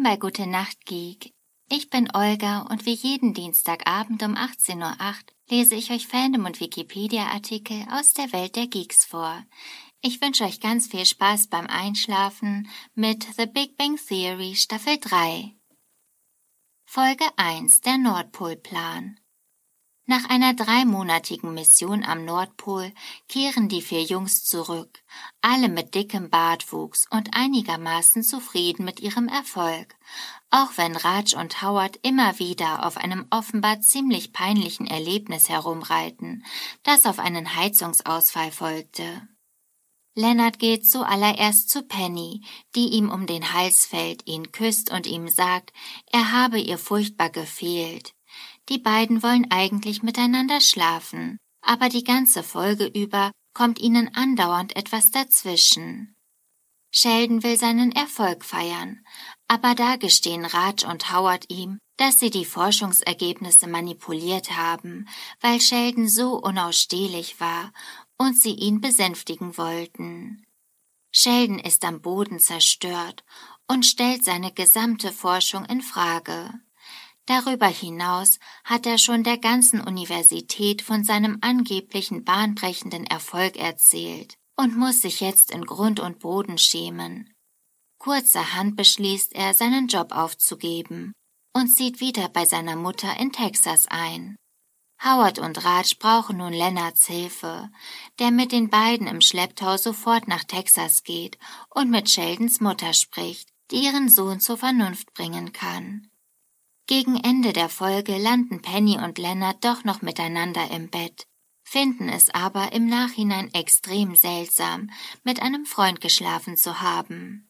Willkommen bei Gute Nacht Geek. Ich bin Olga und wie jeden Dienstagabend um 18.08 Uhr lese ich euch Fandom und Wikipedia-Artikel aus der Welt der Geeks vor. Ich wünsche euch ganz viel Spaß beim Einschlafen mit The Big Bang Theory Staffel 3. Folge 1 Der Nordpolplan nach einer dreimonatigen Mission am Nordpol kehren die vier Jungs zurück, alle mit dickem Bartwuchs und einigermaßen zufrieden mit ihrem Erfolg, auch wenn Raj und Howard immer wieder auf einem offenbar ziemlich peinlichen Erlebnis herumreiten, das auf einen Heizungsausfall folgte. Lennart geht zuallererst zu Penny, die ihm um den Hals fällt, ihn küsst und ihm sagt, er habe ihr furchtbar gefehlt. Die beiden wollen eigentlich miteinander schlafen, aber die ganze Folge über kommt ihnen andauernd etwas dazwischen. Sheldon will seinen Erfolg feiern, aber da gestehen Raj und Howard ihm, dass sie die Forschungsergebnisse manipuliert haben, weil Sheldon so unausstehlich war und sie ihn besänftigen wollten. Sheldon ist am Boden zerstört und stellt seine gesamte Forschung in Frage. Darüber hinaus hat er schon der ganzen Universität von seinem angeblichen bahnbrechenden Erfolg erzählt und muss sich jetzt in Grund und Boden schämen. Kurzerhand beschließt er, seinen Job aufzugeben und zieht wieder bei seiner Mutter in Texas ein. Howard und Raj brauchen nun Lennarts Hilfe, der mit den beiden im Schlepptau sofort nach Texas geht und mit Sheldons Mutter spricht, die ihren Sohn zur Vernunft bringen kann. Gegen Ende der Folge landen Penny und Leonard doch noch miteinander im Bett, finden es aber im Nachhinein extrem seltsam, mit einem Freund geschlafen zu haben.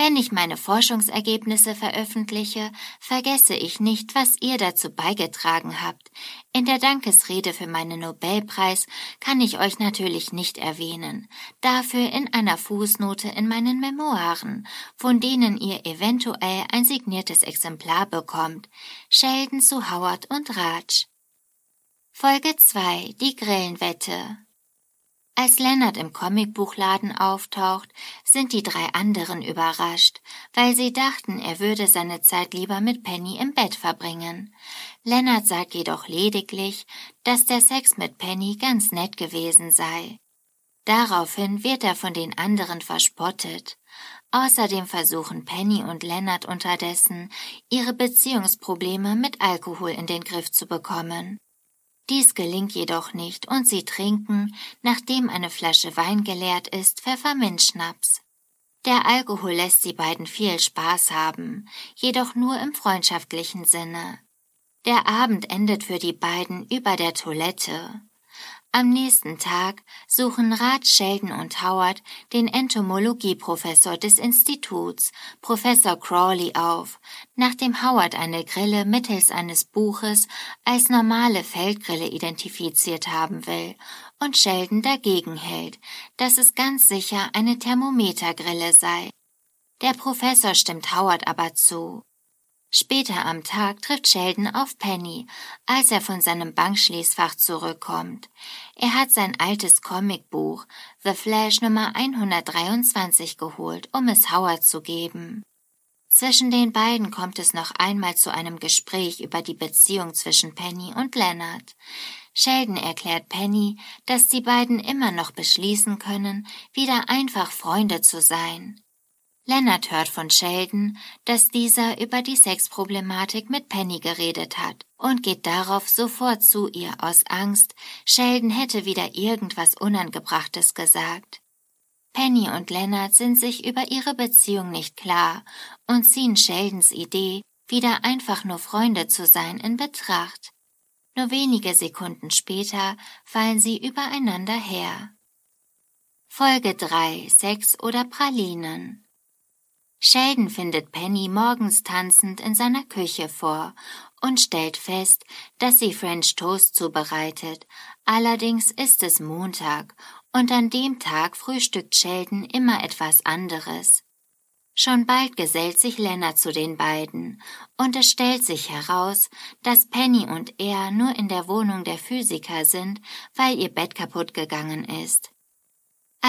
Wenn ich meine Forschungsergebnisse veröffentliche, vergesse ich nicht, was ihr dazu beigetragen habt. In der Dankesrede für meinen Nobelpreis kann ich euch natürlich nicht erwähnen, dafür in einer Fußnote in meinen Memoiren, von denen ihr eventuell ein signiertes Exemplar bekommt. Sheldon zu Howard und Raj. Folge 2 Die Grillenwette als Leonard im Comicbuchladen auftaucht, sind die drei anderen überrascht, weil sie dachten, er würde seine Zeit lieber mit Penny im Bett verbringen. Leonard sagt jedoch lediglich, dass der Sex mit Penny ganz nett gewesen sei. Daraufhin wird er von den anderen verspottet. Außerdem versuchen Penny und Leonard unterdessen, ihre Beziehungsprobleme mit Alkohol in den Griff zu bekommen. Dies gelingt jedoch nicht und sie trinken, nachdem eine Flasche Wein geleert ist, Pfefferminzschnaps. Der Alkohol lässt die beiden viel Spaß haben, jedoch nur im freundschaftlichen Sinne. Der Abend endet für die beiden über der Toilette. Am nächsten Tag suchen Rat, Sheldon und Howard den Entomologieprofessor des Instituts, Professor Crawley, auf, nachdem Howard eine Grille mittels eines Buches als normale Feldgrille identifiziert haben will und Sheldon dagegen hält, dass es ganz sicher eine Thermometergrille sei. Der Professor stimmt Howard aber zu. Später am Tag trifft Sheldon auf Penny, als er von seinem Bankschließfach zurückkommt. Er hat sein altes Comicbuch The Flash Nummer 123 geholt, um es Howard zu geben. Zwischen den beiden kommt es noch einmal zu einem Gespräch über die Beziehung zwischen Penny und Leonard. Sheldon erklärt Penny, dass die beiden immer noch beschließen können, wieder einfach Freunde zu sein. Leonard hört von Sheldon, dass dieser über die Sexproblematik mit Penny geredet hat und geht darauf sofort zu ihr aus Angst, Sheldon hätte wieder irgendwas Unangebrachtes gesagt. Penny und Leonard sind sich über ihre Beziehung nicht klar und ziehen Sheldons Idee, wieder einfach nur Freunde zu sein, in Betracht. Nur wenige Sekunden später fallen sie übereinander her. Folge 3 Sex oder Pralinen Sheldon findet Penny morgens tanzend in seiner Küche vor und stellt fest, dass sie French Toast zubereitet. Allerdings ist es Montag und an dem Tag frühstückt Sheldon immer etwas anderes. Schon bald gesellt sich Leonard zu den beiden, und es stellt sich heraus, dass Penny und er nur in der Wohnung der Physiker sind, weil ihr Bett kaputt gegangen ist.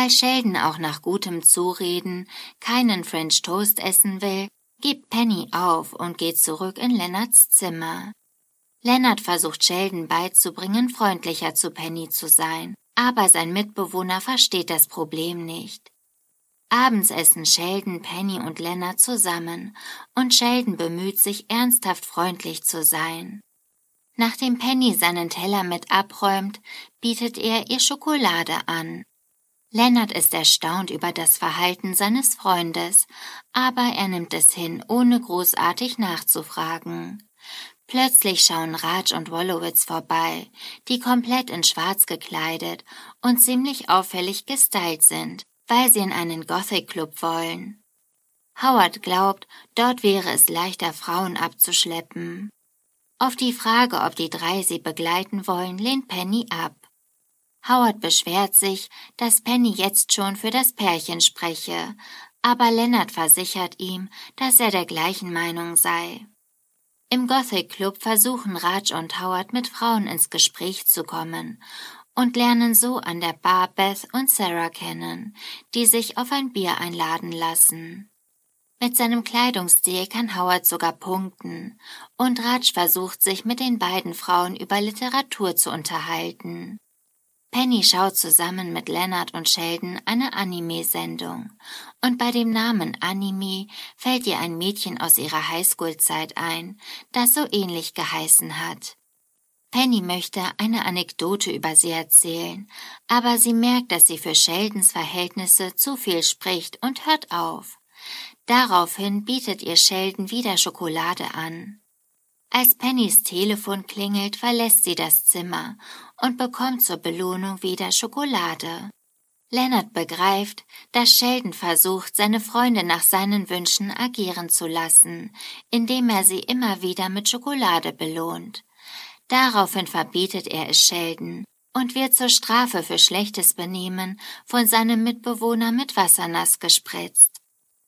Als Sheldon auch nach gutem Zureden keinen French Toast essen will, gibt Penny auf und geht zurück in Lennarts Zimmer. Lennart versucht Sheldon beizubringen, freundlicher zu Penny zu sein, aber sein Mitbewohner versteht das Problem nicht. Abends essen Sheldon, Penny und Lennart zusammen, und Sheldon bemüht sich ernsthaft freundlich zu sein. Nachdem Penny seinen Teller mit abräumt, bietet er ihr Schokolade an. Lennart ist erstaunt über das Verhalten seines Freundes, aber er nimmt es hin, ohne großartig nachzufragen. Plötzlich schauen Raj und Wolowitz vorbei, die komplett in Schwarz gekleidet und ziemlich auffällig gestylt sind, weil sie in einen Gothic Club wollen. Howard glaubt, dort wäre es leichter, Frauen abzuschleppen. Auf die Frage, ob die drei sie begleiten wollen, lehnt Penny ab. Howard beschwert sich, dass Penny jetzt schon für das Pärchen spreche, aber Leonard versichert ihm, dass er der gleichen Meinung sei. Im Gothic Club versuchen Raj und Howard mit Frauen ins Gespräch zu kommen und lernen so an der Bar Beth und Sarah kennen, die sich auf ein Bier einladen lassen. Mit seinem Kleidungsstil kann Howard sogar punkten, und Raj versucht sich mit den beiden Frauen über Literatur zu unterhalten. Penny schaut zusammen mit Leonard und Sheldon eine Anime-Sendung, und bei dem Namen Anime fällt ihr ein Mädchen aus ihrer Highschool-Zeit ein, das so ähnlich geheißen hat. Penny möchte eine Anekdote über sie erzählen, aber sie merkt, dass sie für Sheldons Verhältnisse zu viel spricht und hört auf. Daraufhin bietet ihr Sheldon wieder Schokolade an. Als Pennys Telefon klingelt, verlässt sie das Zimmer und bekommt zur Belohnung wieder Schokolade. Leonard begreift, dass Sheldon versucht, seine Freunde nach seinen Wünschen agieren zu lassen, indem er sie immer wieder mit Schokolade belohnt. Daraufhin verbietet er es Sheldon und wird zur Strafe für schlechtes Benehmen von seinem Mitbewohner mit Wasser nass gespritzt.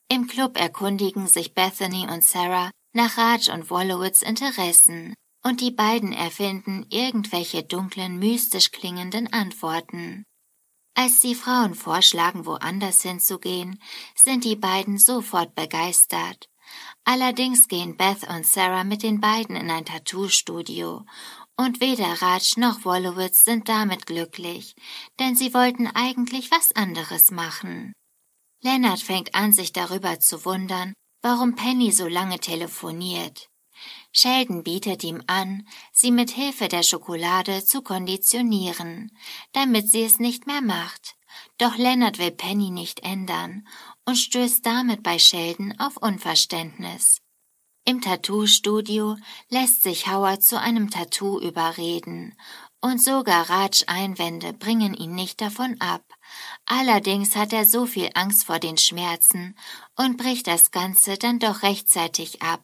Im Club erkundigen sich Bethany und Sarah nach Raj und Wolowitz Interessen, und die beiden erfinden irgendwelche dunklen, mystisch klingenden Antworten. Als die Frauen vorschlagen, woanders hinzugehen, sind die beiden sofort begeistert. Allerdings gehen Beth und Sarah mit den beiden in ein Tattoo-Studio, und weder Raj noch Wolowitz sind damit glücklich, denn sie wollten eigentlich was anderes machen. Leonard fängt an, sich darüber zu wundern, warum Penny so lange telefoniert. Sheldon bietet ihm an, sie mit Hilfe der Schokolade zu konditionieren, damit sie es nicht mehr macht. Doch Leonard will Penny nicht ändern und stößt damit bei Sheldon auf Unverständnis. Im Tattoo-Studio lässt sich Howard zu einem Tattoo überreden und sogar Raj Einwände bringen ihn nicht davon ab. Allerdings hat er so viel Angst vor den Schmerzen und bricht das Ganze dann doch rechtzeitig ab.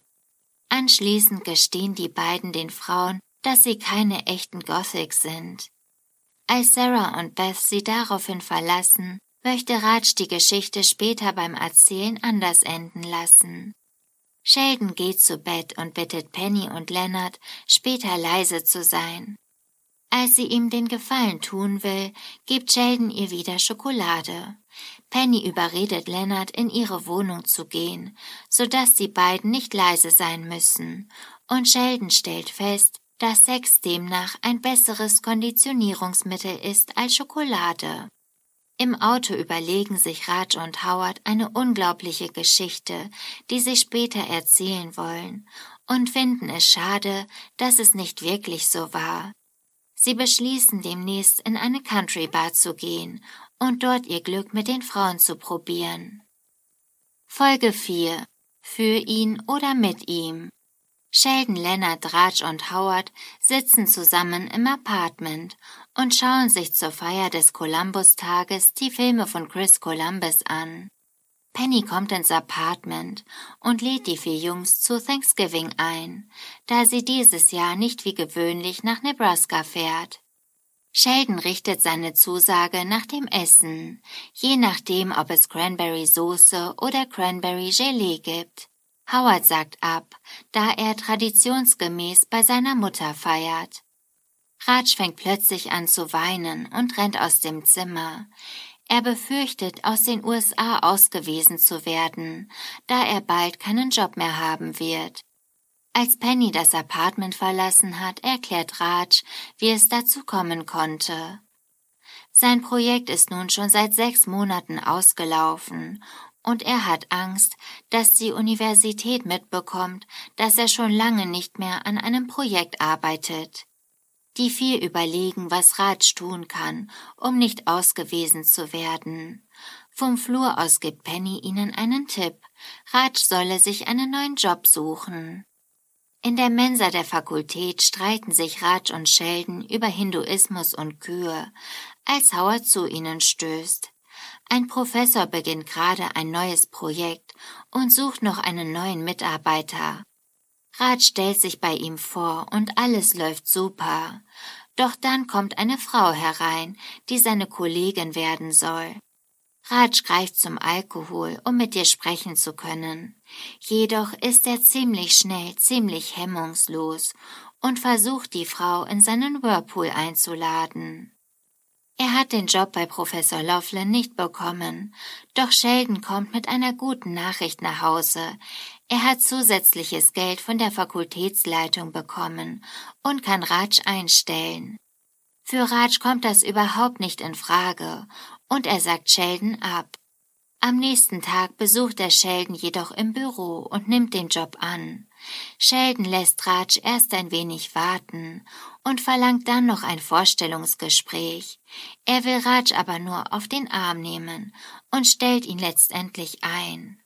Anschließend gestehen die beiden den Frauen, dass sie keine echten Gothics sind. Als Sarah und Beth sie daraufhin verlassen, möchte Raj die Geschichte später beim Erzählen anders enden lassen. Sheldon geht zu Bett und bittet Penny und Leonard, später leise zu sein. Als sie ihm den Gefallen tun will, gibt Sheldon ihr wieder Schokolade. Penny überredet Leonard, in ihre Wohnung zu gehen, so dass die beiden nicht leise sein müssen, und Sheldon stellt fest, dass Sex demnach ein besseres Konditionierungsmittel ist als Schokolade. Im Auto überlegen sich Raj und Howard eine unglaubliche Geschichte, die sie später erzählen wollen, und finden es schade, dass es nicht wirklich so war. Sie beschließen demnächst in eine Country Bar zu gehen und dort ihr Glück mit den Frauen zu probieren. Folge 4 Für ihn oder mit ihm Sheldon, Leonard, Raj und Howard sitzen zusammen im Apartment und schauen sich zur Feier des Columbus-Tages die Filme von Chris Columbus an. Penny kommt ins Apartment und lädt die vier Jungs zu Thanksgiving ein, da sie dieses Jahr nicht wie gewöhnlich nach Nebraska fährt. Sheldon richtet seine Zusage nach dem Essen, je nachdem, ob es Cranberry Soße oder Cranberry Gelee gibt. Howard sagt ab, da er traditionsgemäß bei seiner Mutter feiert. Raj fängt plötzlich an zu weinen und rennt aus dem Zimmer. Er befürchtet, aus den USA ausgewiesen zu werden, da er bald keinen Job mehr haben wird. Als Penny das Apartment verlassen hat, erklärt Raj, wie es dazu kommen konnte. Sein Projekt ist nun schon seit sechs Monaten ausgelaufen und er hat Angst, dass die Universität mitbekommt, dass er schon lange nicht mehr an einem Projekt arbeitet. Die vier überlegen, was Raj tun kann, um nicht ausgewiesen zu werden. Vom Flur aus gibt Penny ihnen einen Tipp. Raj solle sich einen neuen Job suchen. In der Mensa der Fakultät streiten sich Raj und Sheldon über Hinduismus und Kühe, als Howard zu ihnen stößt. Ein Professor beginnt gerade ein neues Projekt und sucht noch einen neuen Mitarbeiter. Raj stellt sich bei ihm vor und alles läuft super. Doch dann kommt eine Frau herein, die seine Kollegin werden soll. Raj greift zum Alkohol, um mit ihr sprechen zu können. Jedoch ist er ziemlich schnell, ziemlich hemmungslos und versucht die Frau in seinen Whirlpool einzuladen. Er hat den Job bei Professor Laughlin nicht bekommen, doch Sheldon kommt mit einer guten Nachricht nach Hause. Er hat zusätzliches Geld von der Fakultätsleitung bekommen und kann Raj einstellen. Für Raj kommt das überhaupt nicht in Frage und er sagt Sheldon ab. Am nächsten Tag besucht er Sheldon jedoch im Büro und nimmt den Job an. Sheldon lässt Raj erst ein wenig warten und verlangt dann noch ein Vorstellungsgespräch. Er will Raj aber nur auf den Arm nehmen und stellt ihn letztendlich ein.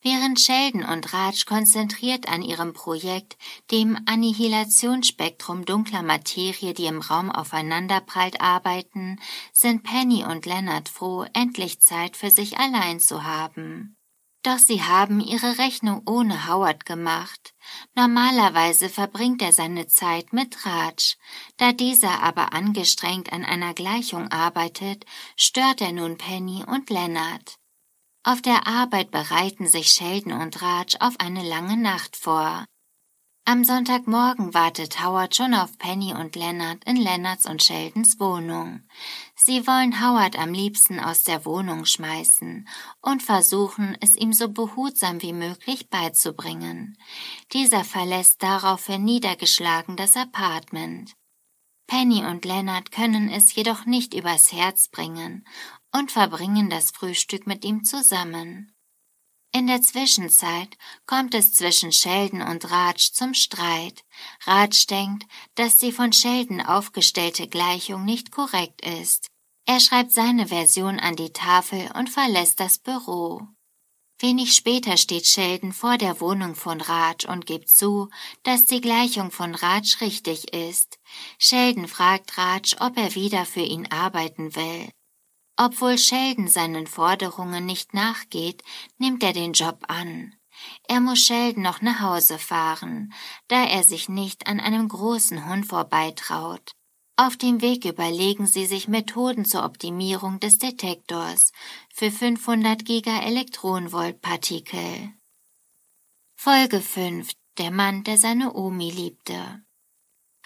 Während Sheldon und Raj konzentriert an ihrem Projekt, dem Annihilationsspektrum dunkler Materie, die im Raum aufeinanderprallt, arbeiten, sind Penny und Leonard froh, endlich Zeit für sich allein zu haben. Doch sie haben ihre Rechnung ohne Howard gemacht. Normalerweise verbringt er seine Zeit mit Raj. Da dieser aber angestrengt an einer Gleichung arbeitet, stört er nun Penny und Leonard. Auf der Arbeit bereiten sich Sheldon und Raj auf eine lange Nacht vor. Am Sonntagmorgen wartet Howard schon auf Penny und Leonard in Leonards und Sheldons Wohnung. Sie wollen Howard am liebsten aus der Wohnung schmeißen und versuchen, es ihm so behutsam wie möglich beizubringen. Dieser verlässt daraufhin niedergeschlagen das Apartment. Penny und Leonard können es jedoch nicht übers Herz bringen und verbringen das Frühstück mit ihm zusammen. In der Zwischenzeit kommt es zwischen Sheldon und Raj zum Streit. Raj denkt, dass die von Sheldon aufgestellte Gleichung nicht korrekt ist. Er schreibt seine Version an die Tafel und verlässt das Büro. Wenig später steht Sheldon vor der Wohnung von Raj und gibt zu, dass die Gleichung von Raj richtig ist. Sheldon fragt Raj, ob er wieder für ihn arbeiten will. Obwohl Sheldon seinen Forderungen nicht nachgeht, nimmt er den Job an. Er muss Sheldon noch nach Hause fahren, da er sich nicht an einem großen Hund vorbeitraut. Auf dem Weg überlegen sie sich Methoden zur Optimierung des Detektors für 500 Gigaelektronenvolt-Partikel. Folge 5 Der Mann, der seine Omi liebte.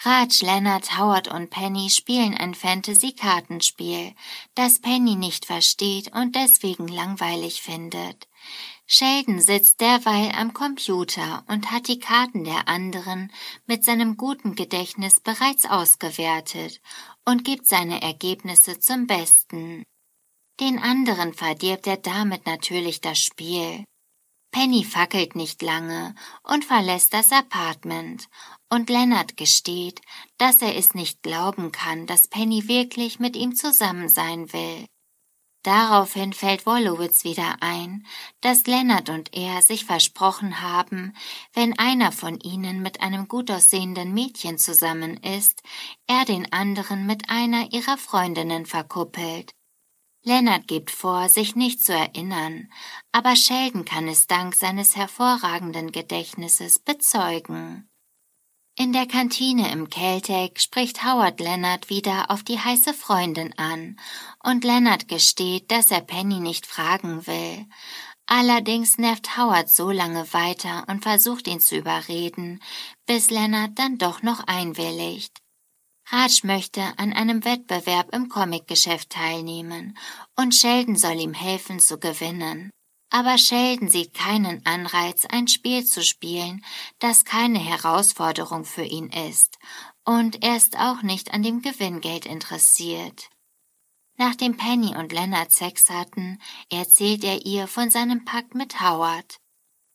Raj, Leonard, Howard und Penny spielen ein Fantasy-Kartenspiel, das Penny nicht versteht und deswegen langweilig findet. Sheldon sitzt derweil am Computer und hat die Karten der anderen mit seinem guten Gedächtnis bereits ausgewertet und gibt seine Ergebnisse zum Besten. Den anderen verdirbt er damit natürlich das Spiel. Penny fackelt nicht lange und verlässt das Apartment, und Leonard gesteht, dass er es nicht glauben kann, dass Penny wirklich mit ihm zusammen sein will. Daraufhin fällt Wolowitz wieder ein, dass Leonard und er sich versprochen haben, wenn einer von ihnen mit einem gut aussehenden Mädchen zusammen ist, er den anderen mit einer ihrer Freundinnen verkuppelt. Leonard gibt vor, sich nicht zu erinnern, aber Sheldon kann es dank seines hervorragenden Gedächtnisses bezeugen. In der Kantine im Caltech spricht Howard Leonard wieder auf die heiße Freundin an, und Leonard gesteht, dass er Penny nicht fragen will. Allerdings nervt Howard so lange weiter und versucht ihn zu überreden, bis Leonard dann doch noch einwilligt. Raj möchte an einem Wettbewerb im Comicgeschäft teilnehmen und Sheldon soll ihm helfen zu gewinnen. Aber Sheldon sieht keinen Anreiz, ein Spiel zu spielen, das keine Herausforderung für ihn ist, und er ist auch nicht an dem Gewinngeld interessiert. Nachdem Penny und Leonard Sex hatten, erzählt er ihr von seinem Pakt mit Howard.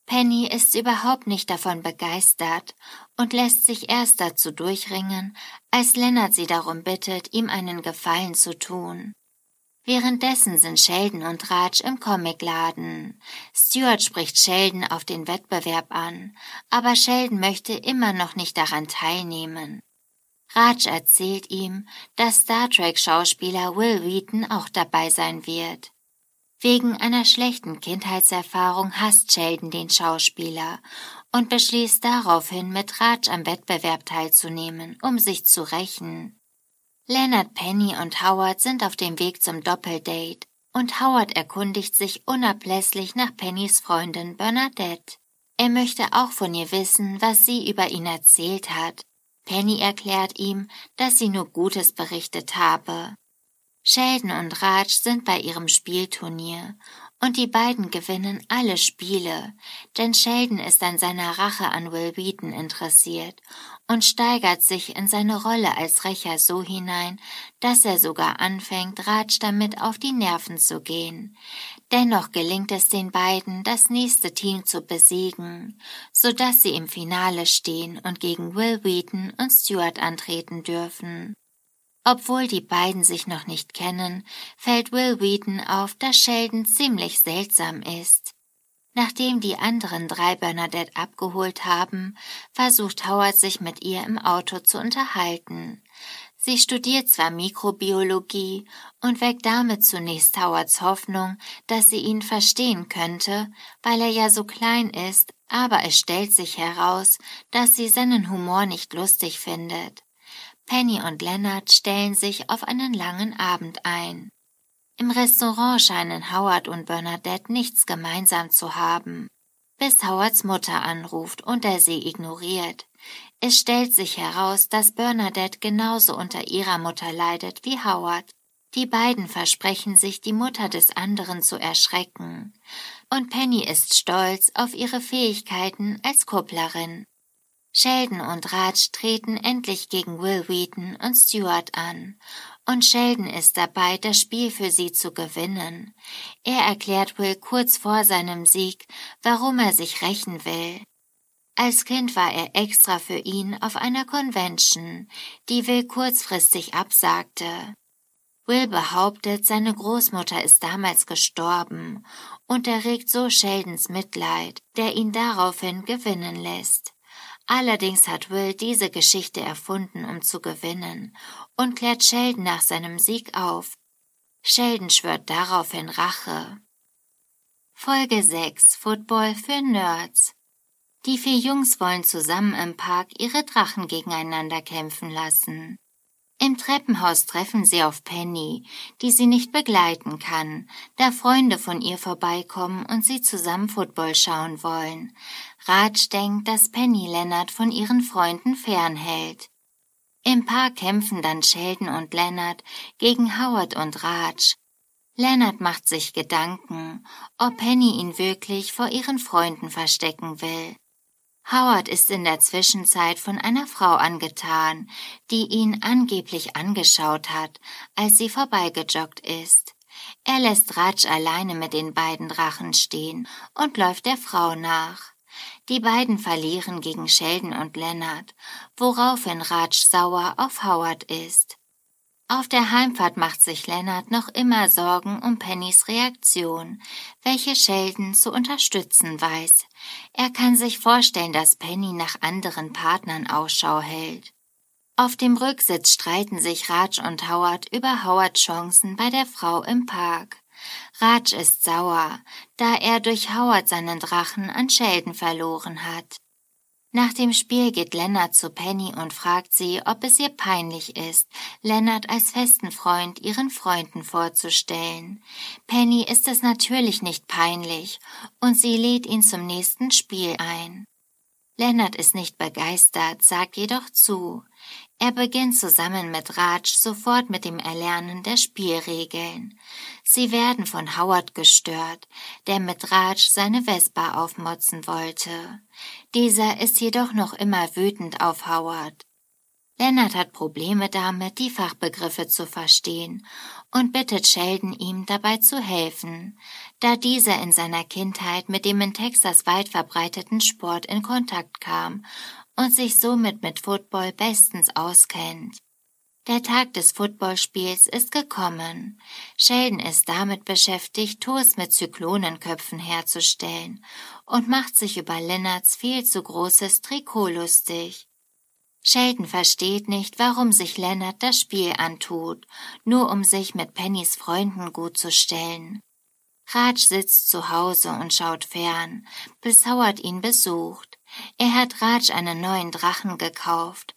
Penny ist überhaupt nicht davon begeistert und lässt sich erst dazu durchringen, als Leonard sie darum bittet, ihm einen Gefallen zu tun. Währenddessen sind Sheldon und Raj im Comicladen. Stuart spricht Sheldon auf den Wettbewerb an, aber Sheldon möchte immer noch nicht daran teilnehmen. Raj erzählt ihm, dass Star Trek-Schauspieler Will Wheaton auch dabei sein wird. Wegen einer schlechten Kindheitserfahrung hasst Sheldon den Schauspieler und beschließt daraufhin, mit Raj am Wettbewerb teilzunehmen, um sich zu rächen. Leonard, Penny und Howard sind auf dem Weg zum Doppeldate und Howard erkundigt sich unablässig nach Pennys Freundin Bernadette. Er möchte auch von ihr wissen, was sie über ihn erzählt hat. Penny erklärt ihm, dass sie nur Gutes berichtet habe. Sheldon und Raj sind bei ihrem Spielturnier und die beiden gewinnen alle Spiele, denn Sheldon ist an seiner Rache an Will Wheaton interessiert und steigert sich in seine Rolle als Rächer so hinein, dass er sogar anfängt, Raj damit auf die Nerven zu gehen. Dennoch gelingt es den beiden, das nächste Team zu besiegen, so dass sie im Finale stehen und gegen Will Wheaton und Stuart antreten dürfen. Obwohl die beiden sich noch nicht kennen, fällt Will Wheaton auf, dass Sheldon ziemlich seltsam ist. Nachdem die anderen drei Bernadette abgeholt haben, versucht Howard sich mit ihr im Auto zu unterhalten. Sie studiert zwar Mikrobiologie und weckt damit zunächst Howards Hoffnung, dass sie ihn verstehen könnte, weil er ja so klein ist, aber es stellt sich heraus, dass sie seinen Humor nicht lustig findet. Penny und Leonard stellen sich auf einen langen Abend ein. Im Restaurant scheinen Howard und Bernadette nichts gemeinsam zu haben, bis Howards Mutter anruft und er sie ignoriert. Es stellt sich heraus, dass Bernadette genauso unter ihrer Mutter leidet wie Howard. Die beiden versprechen sich, die Mutter des anderen zu erschrecken. Und Penny ist stolz auf ihre Fähigkeiten als Kupplerin. Sheldon und Raj treten endlich gegen Will Wheaton und Stuart an, und Sheldon ist dabei, das Spiel für sie zu gewinnen. Er erklärt Will kurz vor seinem Sieg, warum er sich rächen will. Als Kind war er extra für ihn auf einer Convention, die Will kurzfristig absagte. Will behauptet, seine Großmutter ist damals gestorben und erregt so Sheldons Mitleid, der ihn daraufhin gewinnen lässt. Allerdings hat Will diese Geschichte erfunden, um zu gewinnen, und klärt Sheldon nach seinem Sieg auf. Sheldon schwört daraufhin Rache. Folge 6 Football für Nerds Die vier Jungs wollen zusammen im Park ihre Drachen gegeneinander kämpfen lassen. Im Treppenhaus treffen sie auf Penny, die sie nicht begleiten kann, da Freunde von ihr vorbeikommen und sie zusammen Football schauen wollen. Raj denkt, dass Penny Leonard von ihren Freunden fernhält. Im Park kämpfen dann Sheldon und Leonard gegen Howard und Raj. Leonard macht sich Gedanken, ob Penny ihn wirklich vor ihren Freunden verstecken will. Howard ist in der Zwischenzeit von einer Frau angetan, die ihn angeblich angeschaut hat, als sie vorbeigejoggt ist. Er lässt Raj alleine mit den beiden Drachen stehen und läuft der Frau nach. Die beiden verlieren gegen Sheldon und Leonard, woraufhin Raj sauer auf Howard ist. Auf der Heimfahrt macht sich Leonard noch immer Sorgen um Pennys Reaktion, welche Sheldon zu unterstützen weiß. Er kann sich vorstellen, dass Penny nach anderen Partnern Ausschau hält. Auf dem Rücksitz streiten sich Raj und Howard über Howards Chancen bei der Frau im Park. Raj ist sauer, da er durch Howard seinen Drachen an Sheldon verloren hat. Nach dem Spiel geht Lennart zu Penny und fragt sie, ob es ihr peinlich ist, Lennart als festen Freund ihren Freunden vorzustellen. Penny ist es natürlich nicht peinlich und sie lädt ihn zum nächsten Spiel ein. Lennart ist nicht begeistert, sagt jedoch zu. Er beginnt zusammen mit Raj sofort mit dem Erlernen der Spielregeln. Sie werden von Howard gestört, der mit Raj seine Vespa aufmotzen wollte. Dieser ist jedoch noch immer wütend auf Howard. Lennart hat Probleme damit, die Fachbegriffe zu verstehen und bittet Sheldon, ihm dabei zu helfen, da dieser in seiner Kindheit mit dem in Texas weit verbreiteten Sport in Kontakt kam und sich somit mit Football bestens auskennt. Der Tag des Footballspiels ist gekommen. Sheldon ist damit beschäftigt, Toast mit Zyklonenköpfen herzustellen und macht sich über Lennarts viel zu großes Trikot lustig. Sheldon versteht nicht, warum sich Leonard das Spiel antut, nur um sich mit Pennys Freunden gut zu stellen. Raj sitzt zu Hause und schaut fern, bis Howard ihn besucht. Er hat Raj einen neuen Drachen gekauft.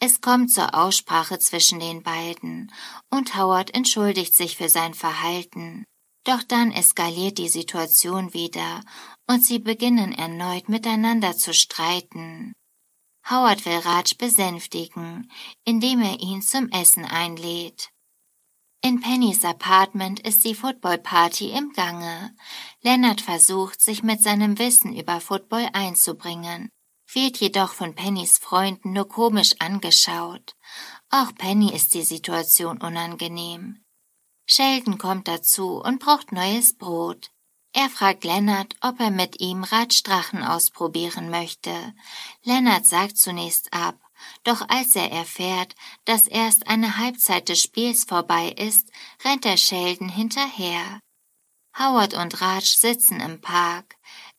Es kommt zur Aussprache zwischen den beiden, und Howard entschuldigt sich für sein Verhalten. Doch dann eskaliert die Situation wieder, und sie beginnen erneut miteinander zu streiten. Howard will Raj besänftigen, indem er ihn zum Essen einlädt. In Pennys Apartment ist die Footballparty im Gange. Leonard versucht, sich mit seinem Wissen über Football einzubringen, wird jedoch von Pennys Freunden nur komisch angeschaut. Auch Penny ist die Situation unangenehm. Sheldon kommt dazu und braucht neues Brot. Er fragt Lennart, ob er mit ihm Radstrachen ausprobieren möchte. Lennart sagt zunächst ab, doch als er erfährt, dass erst eine Halbzeit des Spiels vorbei ist, rennt er Sheldon hinterher. Howard und Raj sitzen im Park.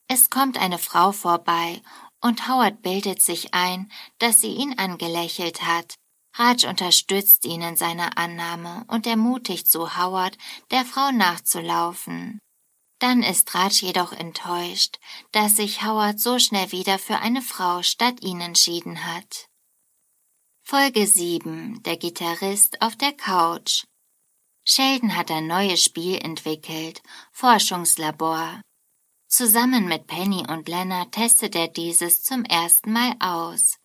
Es kommt eine Frau vorbei und Howard bildet sich ein, dass sie ihn angelächelt hat. Raj unterstützt ihn in seiner Annahme und ermutigt so Howard, der Frau nachzulaufen. Dann ist Raj jedoch enttäuscht, dass sich Howard so schnell wieder für eine Frau statt ihn entschieden hat. Folge 7. Der Gitarrist auf der Couch. Sheldon hat ein neues Spiel entwickelt, Forschungslabor. Zusammen mit Penny und Lennart testet er dieses zum ersten Mal aus.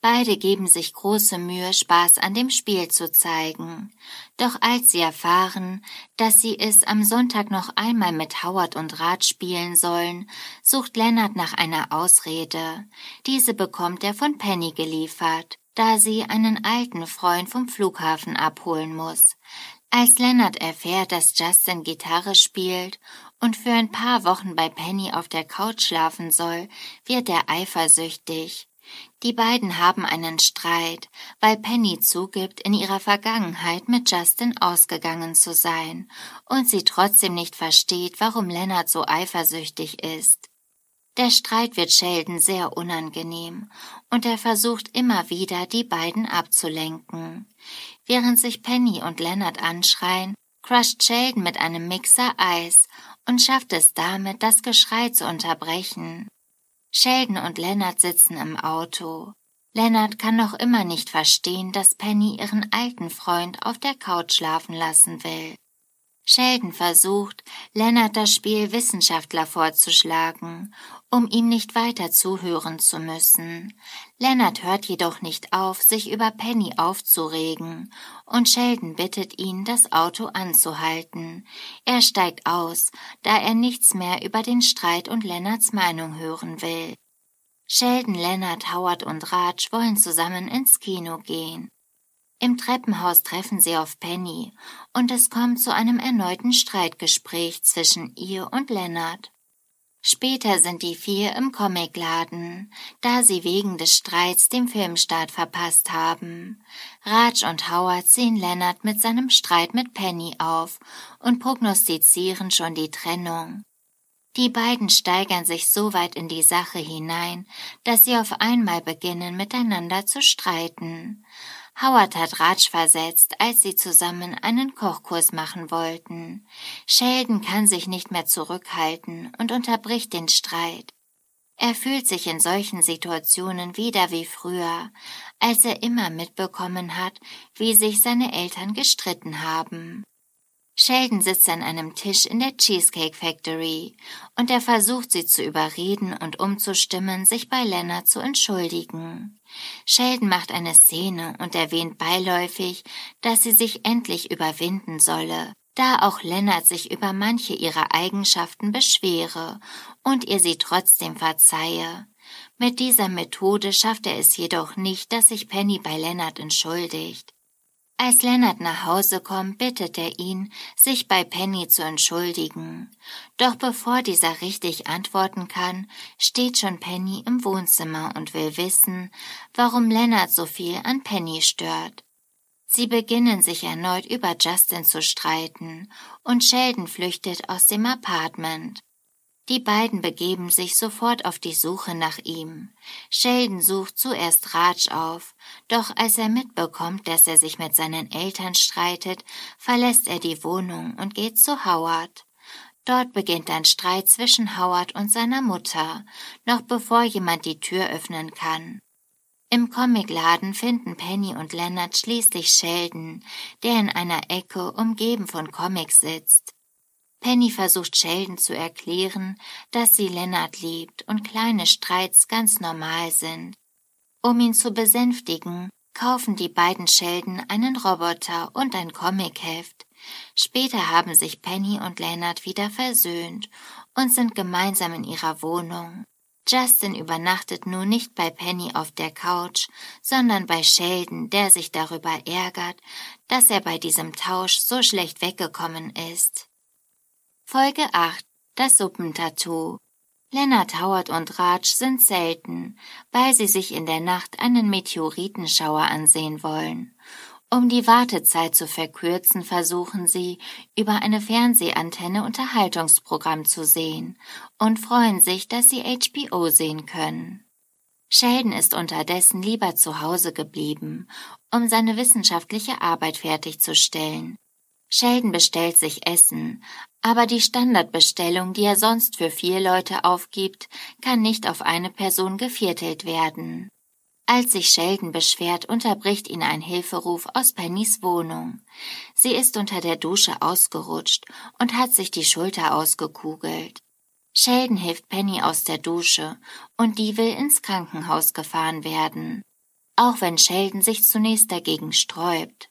Beide geben sich große Mühe, Spaß an dem Spiel zu zeigen. Doch als sie erfahren, dass sie es am Sonntag noch einmal mit Howard und Rat spielen sollen, sucht Lennart nach einer Ausrede. Diese bekommt er von Penny geliefert, da sie einen alten Freund vom Flughafen abholen muss. Als Lennart erfährt, dass Justin Gitarre spielt und für ein paar Wochen bei Penny auf der Couch schlafen soll, wird er eifersüchtig. Die beiden haben einen Streit, weil Penny zugibt, in ihrer Vergangenheit mit Justin ausgegangen zu sein und sie trotzdem nicht versteht, warum Leonard so eifersüchtig ist. Der Streit wird Sheldon sehr unangenehm und er versucht immer wieder, die beiden abzulenken. Während sich Penny und Leonard anschreien, crusht Sheldon mit einem Mixer Eis und schafft es damit, das Geschrei zu unterbrechen. Sheldon und Leonard sitzen im Auto. Leonard kann noch immer nicht verstehen, dass Penny ihren alten Freund auf der Couch schlafen lassen will. Sheldon versucht, Leonard das Spiel Wissenschaftler vorzuschlagen, um ihm nicht weiter zuhören zu müssen. Leonard hört jedoch nicht auf, sich über Penny aufzuregen, und Sheldon bittet ihn, das Auto anzuhalten. Er steigt aus, da er nichts mehr über den Streit und Leonards Meinung hören will. Sheldon, Leonard, Howard und Raj wollen zusammen ins Kino gehen. Im Treppenhaus treffen sie auf Penny und es kommt zu einem erneuten Streitgespräch zwischen ihr und Leonard. Später sind die vier im Comicladen, da sie wegen des Streits den Filmstart verpasst haben. Raj und Howard sehen Leonard mit seinem Streit mit Penny auf und prognostizieren schon die Trennung. Die beiden steigern sich so weit in die Sache hinein, dass sie auf einmal beginnen miteinander zu streiten. Howard hat Raj versetzt, als sie zusammen einen Kochkurs machen wollten. Sheldon kann sich nicht mehr zurückhalten und unterbricht den Streit. Er fühlt sich in solchen Situationen wieder wie früher, als er immer mitbekommen hat, wie sich seine Eltern gestritten haben. Sheldon sitzt an einem Tisch in der Cheesecake Factory und er versucht sie zu überreden und umzustimmen, sich bei Leonard zu entschuldigen. Sheldon macht eine Szene und erwähnt beiläufig, dass sie sich endlich überwinden solle, da auch Leonard sich über manche ihrer Eigenschaften beschwere und ihr sie trotzdem verzeihe. Mit dieser Methode schafft er es jedoch nicht, dass sich Penny bei Leonard entschuldigt. Als Lennart nach Hause kommt, bittet er ihn, sich bei Penny zu entschuldigen. Doch bevor dieser richtig antworten kann, steht schon Penny im Wohnzimmer und will wissen, warum Lennart so viel an Penny stört. Sie beginnen sich erneut über Justin zu streiten und Sheldon flüchtet aus dem Apartment. Die beiden begeben sich sofort auf die Suche nach ihm. Sheldon sucht zuerst Raj auf, doch als er mitbekommt, dass er sich mit seinen Eltern streitet, verlässt er die Wohnung und geht zu Howard. Dort beginnt ein Streit zwischen Howard und seiner Mutter, noch bevor jemand die Tür öffnen kann. Im Comicladen finden Penny und Leonard schließlich Sheldon, der in einer Ecke umgeben von Comics sitzt. Penny versucht Sheldon zu erklären, dass sie Leonard liebt und kleine Streits ganz normal sind. Um ihn zu besänftigen, kaufen die beiden Sheldon einen Roboter und ein Comicheft. Später haben sich Penny und Leonard wieder versöhnt und sind gemeinsam in ihrer Wohnung. Justin übernachtet nun nicht bei Penny auf der Couch, sondern bei Sheldon, der sich darüber ärgert, dass er bei diesem Tausch so schlecht weggekommen ist. Folge 8 Das Suppentattoo Lennart Howard und Raj sind selten, weil sie sich in der Nacht einen Meteoritenschauer ansehen wollen. Um die Wartezeit zu verkürzen, versuchen sie, über eine Fernsehantenne Unterhaltungsprogramm zu sehen und freuen sich, dass sie HBO sehen können. Sheldon ist unterdessen lieber zu Hause geblieben, um seine wissenschaftliche Arbeit fertigzustellen. Sheldon bestellt sich Essen, aber die Standardbestellung, die er sonst für vier Leute aufgibt, kann nicht auf eine Person geviertelt werden. Als sich Sheldon beschwert, unterbricht ihn ein Hilferuf aus Pennys Wohnung. Sie ist unter der Dusche ausgerutscht und hat sich die Schulter ausgekugelt. Sheldon hilft Penny aus der Dusche und die will ins Krankenhaus gefahren werden. Auch wenn Sheldon sich zunächst dagegen sträubt.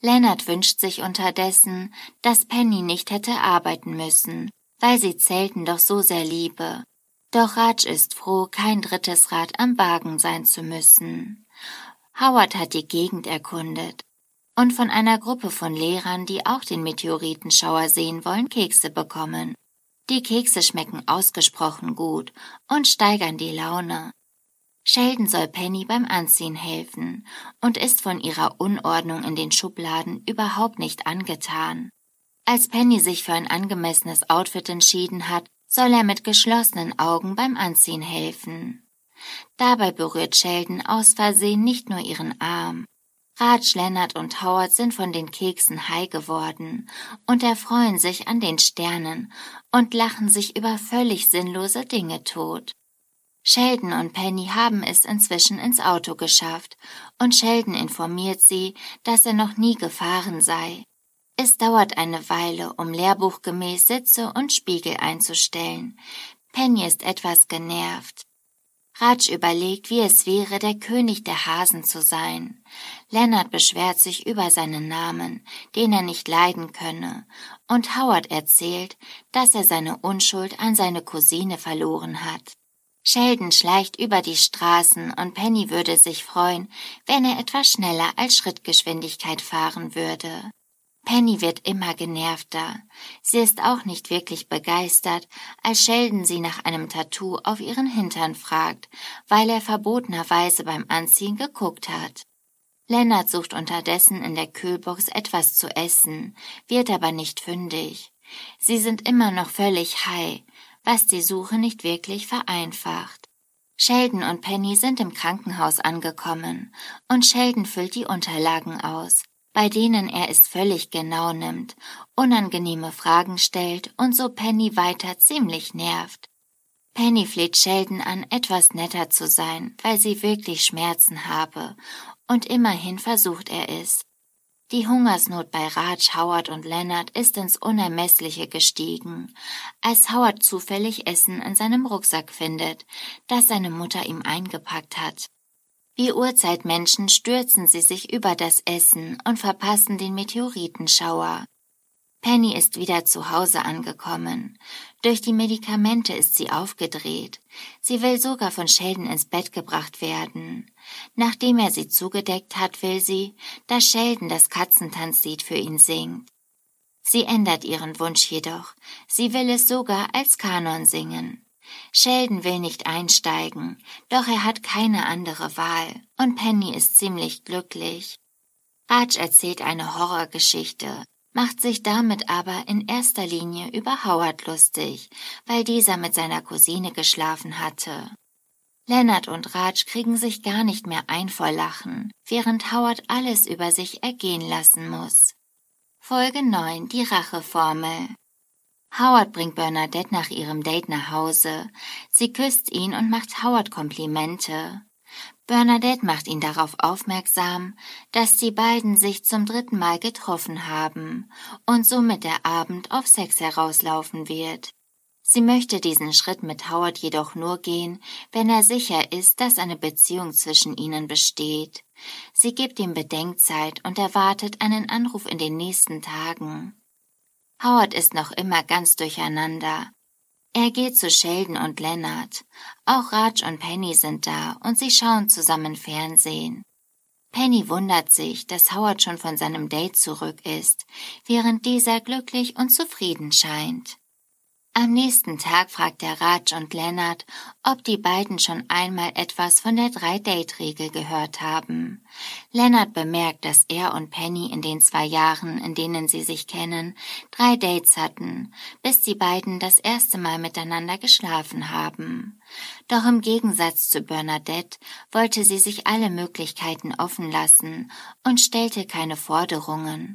Leonard wünscht sich unterdessen, dass Penny nicht hätte arbeiten müssen, weil sie Zelten doch so sehr liebe. Doch Raj ist froh, kein drittes Rad am Wagen sein zu müssen. Howard hat die Gegend erkundet und von einer Gruppe von Lehrern, die auch den Meteoritenschauer sehen wollen, Kekse bekommen. Die Kekse schmecken ausgesprochen gut und steigern die Laune. Sheldon soll Penny beim Anziehen helfen und ist von ihrer Unordnung in den Schubladen überhaupt nicht angetan. Als Penny sich für ein angemessenes Outfit entschieden hat, soll er mit geschlossenen Augen beim Anziehen helfen. Dabei berührt Sheldon aus Versehen nicht nur ihren Arm. Raj, Leonard und Howard sind von den Keksen high geworden und erfreuen sich an den Sternen und lachen sich über völlig sinnlose Dinge tot. Sheldon und Penny haben es inzwischen ins Auto geschafft, und Sheldon informiert sie, dass er noch nie gefahren sei. Es dauert eine Weile, um lehrbuchgemäß Sitze und Spiegel einzustellen. Penny ist etwas genervt. Raj überlegt, wie es wäre, der König der Hasen zu sein. Leonard beschwert sich über seinen Namen, den er nicht leiden könne, und Howard erzählt, dass er seine Unschuld an seine Cousine verloren hat. Sheldon schleicht über die Straßen und Penny würde sich freuen, wenn er etwas schneller als Schrittgeschwindigkeit fahren würde. Penny wird immer genervter. Sie ist auch nicht wirklich begeistert, als Sheldon sie nach einem Tattoo auf ihren Hintern fragt, weil er verbotenerweise beim Anziehen geguckt hat. Lennart sucht unterdessen in der Kühlbox etwas zu essen, wird aber nicht fündig. Sie sind immer noch völlig high, was die Suche nicht wirklich vereinfacht. Sheldon und Penny sind im Krankenhaus angekommen und Sheldon füllt die Unterlagen aus, bei denen er es völlig genau nimmt, unangenehme Fragen stellt und so Penny weiter ziemlich nervt. Penny fleht Sheldon an, etwas netter zu sein, weil sie wirklich Schmerzen habe, und immerhin versucht er es. Die Hungersnot bei Raj, Howard und Leonard ist ins Unermessliche gestiegen, als Howard zufällig Essen in seinem Rucksack findet, das seine Mutter ihm eingepackt hat. Wie Urzeitmenschen stürzen sie sich über das Essen und verpassen den Meteoritenschauer. Penny ist wieder zu Hause angekommen. Durch die Medikamente ist sie aufgedreht. Sie will sogar von Sheldon ins Bett gebracht werden. Nachdem er sie zugedeckt hat, will sie, dass Sheldon das Katzentanzlied für ihn singt. Sie ändert ihren Wunsch jedoch. Sie will es sogar als Kanon singen. Sheldon will nicht einsteigen, doch er hat keine andere Wahl, und Penny ist ziemlich glücklich. Raj erzählt eine Horrorgeschichte, macht sich damit aber in erster Linie über Howard lustig, weil dieser mit seiner Cousine geschlafen hatte. Leonard und Raj kriegen sich gar nicht mehr ein vor Lachen, während Howard alles über sich ergehen lassen muss. Folge 9 Die Racheformel Howard bringt Bernadette nach ihrem Date nach Hause. Sie küsst ihn und macht Howard Komplimente. Bernadette macht ihn darauf aufmerksam, dass die beiden sich zum dritten Mal getroffen haben und somit der Abend auf Sex herauslaufen wird. Sie möchte diesen Schritt mit Howard jedoch nur gehen, wenn er sicher ist, dass eine Beziehung zwischen ihnen besteht. Sie gibt ihm Bedenkzeit und erwartet einen Anruf in den nächsten Tagen. Howard ist noch immer ganz durcheinander. Er geht zu Sheldon und Leonard. Auch Raj und Penny sind da und sie schauen zusammen Fernsehen. Penny wundert sich, dass Howard schon von seinem Date zurück ist, während dieser glücklich und zufrieden scheint. Am nächsten Tag fragt der Raj und Leonard, ob die beiden schon einmal etwas von der Drei-Date-Regel gehört haben. Leonard bemerkt, dass er und Penny in den zwei Jahren, in denen sie sich kennen, drei Dates hatten, bis die beiden das erste Mal miteinander geschlafen haben. Doch im Gegensatz zu Bernadette wollte sie sich alle Möglichkeiten offen lassen und stellte keine Forderungen.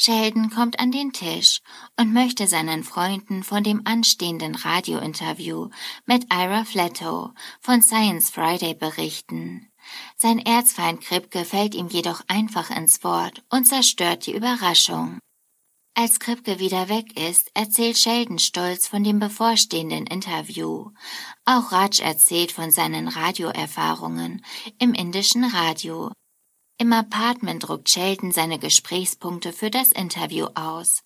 Sheldon kommt an den Tisch und möchte seinen Freunden von dem anstehenden Radiointerview mit Ira Flatto von Science Friday berichten. Sein Erzfeind Kripke fällt ihm jedoch einfach ins Wort und zerstört die Überraschung. Als Kripke wieder weg ist, erzählt Sheldon stolz von dem bevorstehenden Interview. Auch Raj erzählt von seinen Radioerfahrungen im indischen Radio. Im Apartment druckt Sheldon seine Gesprächspunkte für das Interview aus.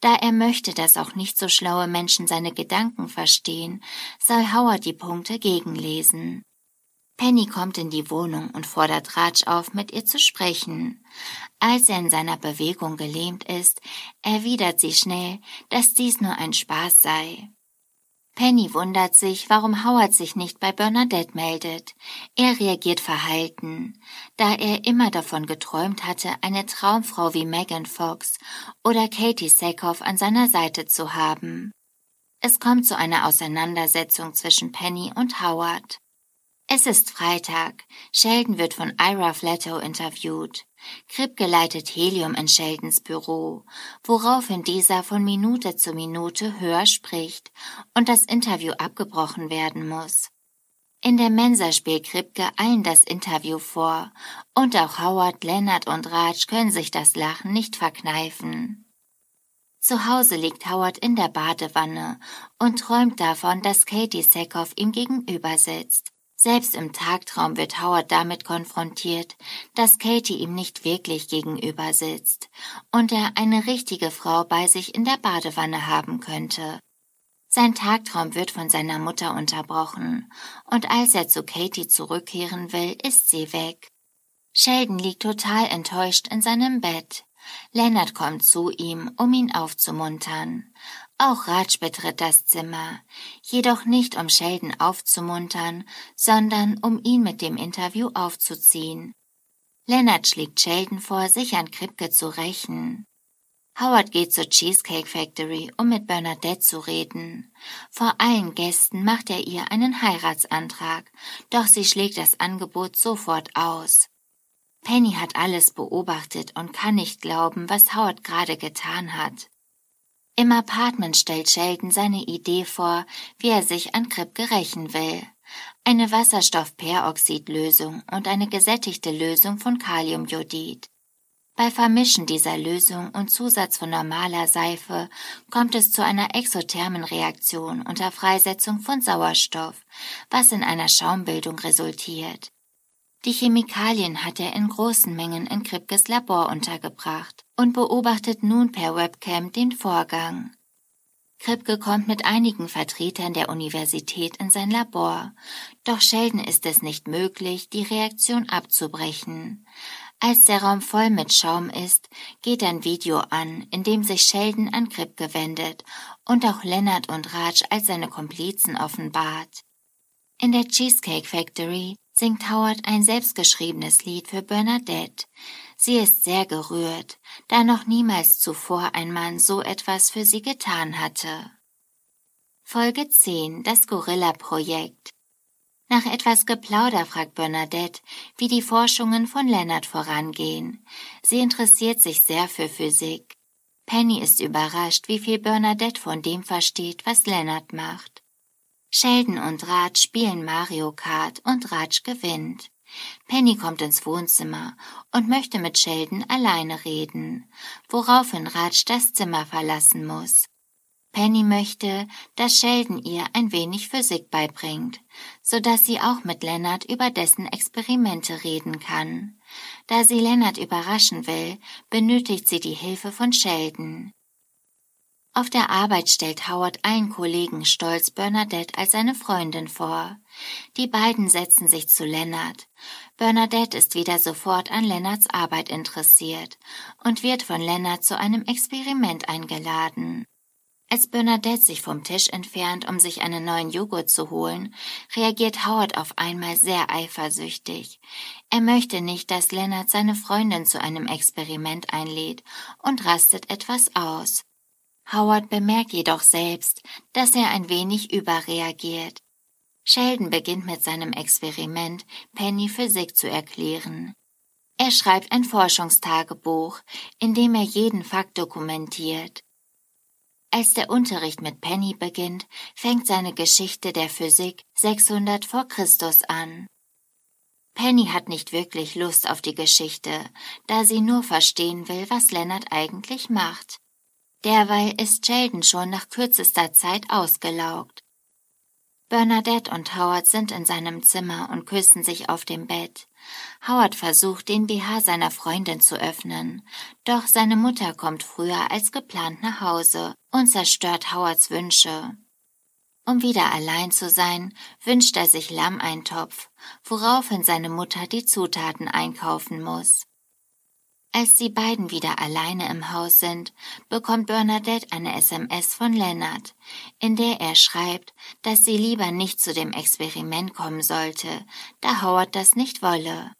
Da er möchte, dass auch nicht so schlaue Menschen seine Gedanken verstehen, soll Howard die Punkte gegenlesen. Penny kommt in die Wohnung und fordert Raj auf, mit ihr zu sprechen. Als er in seiner Bewegung gelähmt ist, erwidert sie schnell, dass dies nur ein Spaß sei. Penny wundert sich, warum Howard sich nicht bei Bernadette meldet. Er reagiert verhalten, da er immer davon geträumt hatte, eine Traumfrau wie Megan Fox oder Katie Sackhoff an seiner Seite zu haben. Es kommt zu einer Auseinandersetzung zwischen Penny und Howard. Es ist Freitag. Sheldon wird von Ira Flatto interviewt. Kripke leitet Helium in Sheldons Büro, woraufhin dieser von Minute zu Minute höher spricht und das Interview abgebrochen werden muss. In der Mensa spielt Kripke allen das Interview vor, und auch Howard, Leonard und Raj können sich das Lachen nicht verkneifen. Zu Hause liegt Howard in der Badewanne und träumt davon, dass Katie Sackhoff ihm gegenüber sitzt. Selbst im Tagtraum wird Howard damit konfrontiert, dass Katie ihm nicht wirklich gegenüber sitzt und er eine richtige Frau bei sich in der Badewanne haben könnte. Sein Tagtraum wird von seiner Mutter unterbrochen, und als er zu Katie zurückkehren will, ist sie weg. Sheldon liegt total enttäuscht in seinem Bett. Leonard kommt zu ihm, um ihn aufzumuntern. Auch Raj betritt das Zimmer, jedoch nicht um Sheldon aufzumuntern, sondern um ihn mit dem Interview aufzuziehen. Leonard schlägt Sheldon vor, sich an Kripke zu rächen. Howard geht zur Cheesecake Factory, um mit Bernadette zu reden. Vor allen Gästen macht er ihr einen Heiratsantrag, doch sie schlägt das Angebot sofort aus. Penny hat alles beobachtet und kann nicht glauben, was Howard gerade getan hat. Im Apartment stellt Sheldon seine Idee vor, wie er sich an Kripke rächen will. Eine Wasserstoffperoxidlösung und eine gesättigte Lösung von Kaliumjodid. Bei Vermischen dieser Lösung und Zusatz von normaler Seife kommt es zu einer exothermen Reaktion unter Freisetzung von Sauerstoff, was in einer Schaumbildung resultiert. Die Chemikalien hat er in großen Mengen in Kripkes Labor untergebracht und beobachtet nun per Webcam den Vorgang. Kripke kommt mit einigen Vertretern der Universität in sein Labor, doch Sheldon ist es nicht möglich, die Reaktion abzubrechen. Als der Raum voll mit Schaum ist, geht ein Video an, in dem sich Sheldon an Kripke wendet und auch Leonard und Raj als seine Komplizen offenbart. In der Cheesecake Factory singt Howard ein selbstgeschriebenes Lied für Bernadette. Sie ist sehr gerührt, da noch niemals zuvor ein Mann so etwas für sie getan hatte. Folge 10 Das Gorilla-Projekt nach etwas Geplauder fragt Bernadette, wie die Forschungen von Leonard vorangehen. Sie interessiert sich sehr für Physik. Penny ist überrascht, wie viel Bernadette von dem versteht, was Leonard macht. Sheldon und Raj spielen Mario Kart und Raj gewinnt. Penny kommt ins Wohnzimmer und möchte mit Sheldon alleine reden, woraufhin Raj das Zimmer verlassen muss. Penny möchte, dass Sheldon ihr ein wenig Physik beibringt, so dass sie auch mit Leonard über dessen Experimente reden kann. Da sie Leonard überraschen will, benötigt sie die Hilfe von Sheldon. Auf der Arbeit stellt Howard allen Kollegen stolz Bernadette als seine Freundin vor. Die beiden setzen sich zu Leonard. Bernadette ist wieder sofort an Leonards Arbeit interessiert und wird von Leonard zu einem Experiment eingeladen. Als Bernadette sich vom Tisch entfernt, um sich einen neuen Joghurt zu holen, reagiert Howard auf einmal sehr eifersüchtig. Er möchte nicht, dass Leonard seine Freundin zu einem Experiment einlädt und rastet etwas aus. Howard bemerkt jedoch selbst, dass er ein wenig überreagiert. Sheldon beginnt mit seinem Experiment, Penny Physik zu erklären. Er schreibt ein Forschungstagebuch, in dem er jeden Fakt dokumentiert. Als der Unterricht mit Penny beginnt, fängt seine Geschichte der Physik 600 vor Christus an. Penny hat nicht wirklich Lust auf die Geschichte, da sie nur verstehen will, was Leonard eigentlich macht. Derweil ist Sheldon schon nach kürzester Zeit ausgelaugt. Bernadette und Howard sind in seinem Zimmer und küssen sich auf dem Bett. Howard versucht, den BH seiner Freundin zu öffnen, doch seine Mutter kommt früher als geplant nach Hause und zerstört Howards Wünsche. Um wieder allein zu sein, wünscht er sich Lammeintopf, woraufhin seine Mutter die Zutaten einkaufen muss. Als die beiden wieder alleine im Haus sind, bekommt Bernadette eine SMS von Leonard, in der er schreibt, dass sie lieber nicht zu dem Experiment kommen sollte, da Howard das nicht wolle.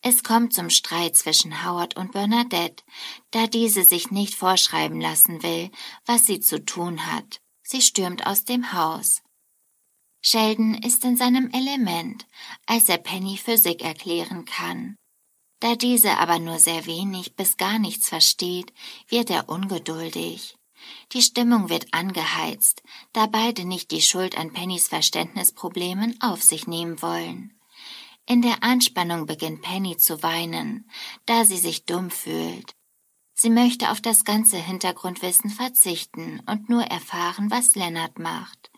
Es kommt zum Streit zwischen Howard und Bernadette, da diese sich nicht vorschreiben lassen will, was sie zu tun hat. Sie stürmt aus dem Haus. Sheldon ist in seinem Element, als er Penny Physik erklären kann. Da diese aber nur sehr wenig bis gar nichts versteht, wird er ungeduldig. Die Stimmung wird angeheizt, da beide nicht die Schuld an Pennys Verständnisproblemen auf sich nehmen wollen. In der Anspannung beginnt Penny zu weinen, da sie sich dumm fühlt. Sie möchte auf das ganze Hintergrundwissen verzichten und nur erfahren, was Lennart macht.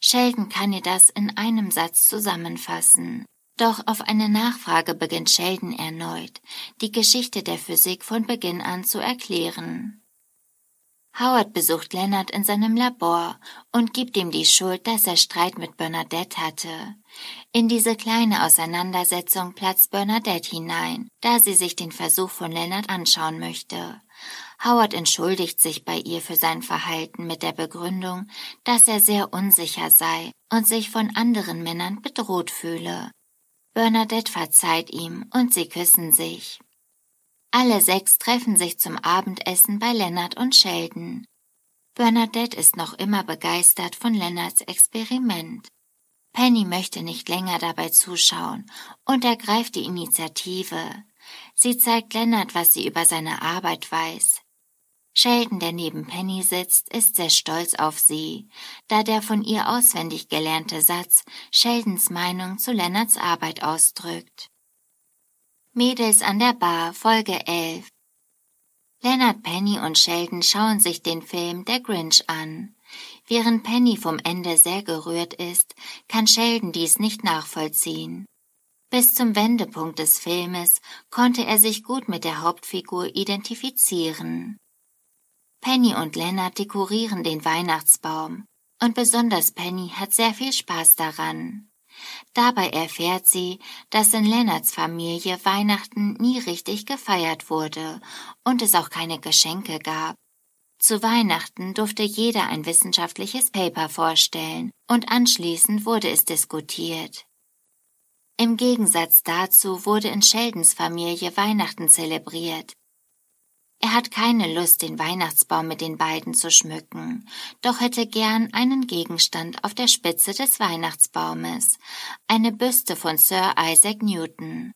Sheldon kann ihr das in einem Satz zusammenfassen. Doch auf eine Nachfrage beginnt Sheldon erneut, die Geschichte der Physik von Beginn an zu erklären. Howard besucht Leonard in seinem Labor und gibt ihm die Schuld, dass er Streit mit Bernadette hatte. In diese kleine Auseinandersetzung platzt Bernadette hinein, da sie sich den Versuch von Leonard anschauen möchte. Howard entschuldigt sich bei ihr für sein Verhalten mit der Begründung, dass er sehr unsicher sei und sich von anderen Männern bedroht fühle. Bernadette verzeiht ihm und sie küssen sich. Alle sechs treffen sich zum Abendessen bei Lennart und Sheldon. Bernadette ist noch immer begeistert von Lennarts Experiment. Penny möchte nicht länger dabei zuschauen und ergreift die Initiative. Sie zeigt Lennart, was sie über seine Arbeit weiß. Sheldon, der neben Penny sitzt, ist sehr stolz auf sie, da der von ihr auswendig gelernte Satz Sheldons Meinung zu Lennarts Arbeit ausdrückt. Mädels an der Bar, Folge 11 Leonard, Penny und Sheldon schauen sich den Film Der Grinch an. Während Penny vom Ende sehr gerührt ist, kann Sheldon dies nicht nachvollziehen. Bis zum Wendepunkt des Filmes konnte er sich gut mit der Hauptfigur identifizieren. Penny und Leonard dekorieren den Weihnachtsbaum und besonders Penny hat sehr viel Spaß daran. Dabei erfährt sie, dass in Lennarts Familie Weihnachten nie richtig gefeiert wurde und es auch keine Geschenke gab. Zu Weihnachten durfte jeder ein wissenschaftliches Paper vorstellen und anschließend wurde es diskutiert. Im Gegensatz dazu wurde in Sheldons Familie Weihnachten zelebriert. Er hat keine Lust, den Weihnachtsbaum mit den beiden zu schmücken, doch hätte gern einen Gegenstand auf der Spitze des Weihnachtsbaumes, eine Büste von Sir Isaac Newton.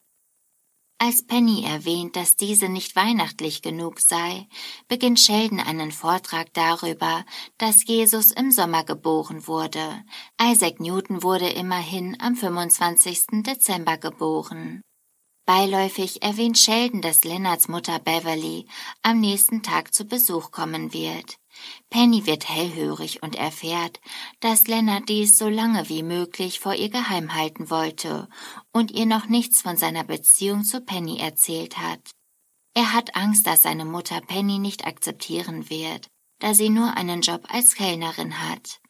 Als Penny erwähnt, dass diese nicht weihnachtlich genug sei, beginnt Sheldon einen Vortrag darüber, dass Jesus im Sommer geboren wurde. Isaac Newton wurde immerhin am 25. Dezember geboren. Beiläufig erwähnt Sheldon, dass Lennarts Mutter Beverly am nächsten Tag zu Besuch kommen wird. Penny wird hellhörig und erfährt, dass Lennart dies so lange wie möglich vor ihr geheim halten wollte und ihr noch nichts von seiner Beziehung zu Penny erzählt hat. Er hat Angst, dass seine Mutter Penny nicht akzeptieren wird, da sie nur einen Job als Kellnerin hat.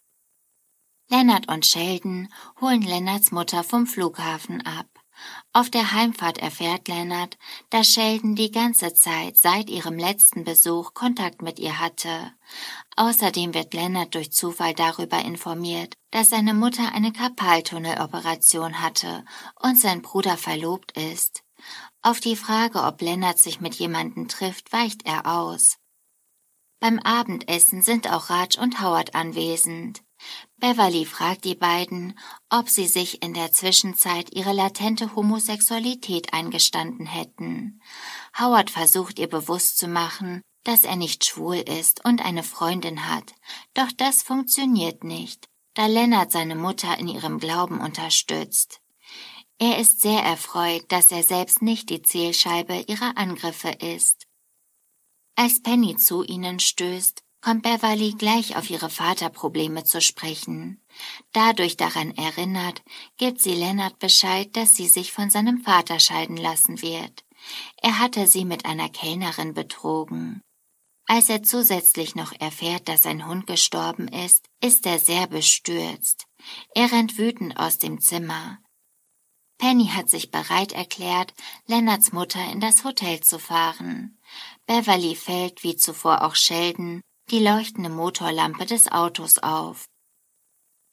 Lennart und Sheldon holen Lennarts Mutter vom Flughafen ab. Auf der Heimfahrt erfährt Leonard, dass Sheldon die ganze Zeit seit ihrem letzten Besuch Kontakt mit ihr hatte. Außerdem wird Leonard durch Zufall darüber informiert, dass seine Mutter eine Karpaltunneloperation hatte und sein Bruder verlobt ist. Auf die Frage, ob Leonard sich mit jemandem trifft, weicht er aus. Beim Abendessen sind auch Raj und Howard anwesend. Beverly fragt die beiden, ob sie sich in der Zwischenzeit ihre latente Homosexualität eingestanden hätten. Howard versucht ihr bewusst zu machen, dass er nicht schwul ist und eine Freundin hat, doch das funktioniert nicht, da Lennart seine Mutter in ihrem Glauben unterstützt. Er ist sehr erfreut, dass er selbst nicht die Zielscheibe ihrer Angriffe ist. Als Penny zu ihnen stößt, kommt Beverly gleich auf ihre Vaterprobleme zu sprechen. Dadurch daran erinnert, gibt sie Lennart Bescheid, dass sie sich von seinem Vater scheiden lassen wird. Er hatte sie mit einer Kellnerin betrogen. Als er zusätzlich noch erfährt, dass sein Hund gestorben ist, ist er sehr bestürzt. Er rennt wütend aus dem Zimmer. Penny hat sich bereit erklärt, Lennarts Mutter in das Hotel zu fahren. Beverly fällt, wie zuvor auch Sheldon, die leuchtende Motorlampe des Autos auf.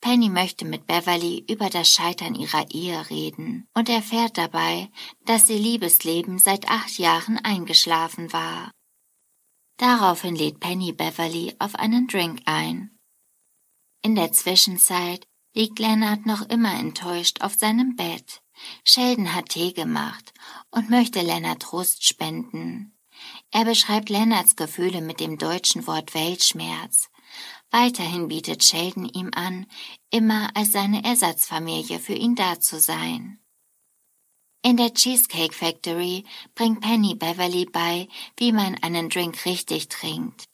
Penny möchte mit Beverly über das Scheitern ihrer Ehe reden und erfährt dabei, dass ihr Liebesleben seit acht Jahren eingeschlafen war. Daraufhin lädt Penny Beverly auf einen Drink ein. In der Zwischenzeit liegt Leonard noch immer enttäuscht auf seinem Bett. Sheldon hat Tee gemacht und möchte Leonard Trost spenden. Er beschreibt Lennarts Gefühle mit dem deutschen Wort Weltschmerz. Weiterhin bietet Sheldon ihm an, immer als seine Ersatzfamilie für ihn da zu sein. In der Cheesecake Factory bringt Penny Beverly bei, wie man einen Drink richtig trinkt.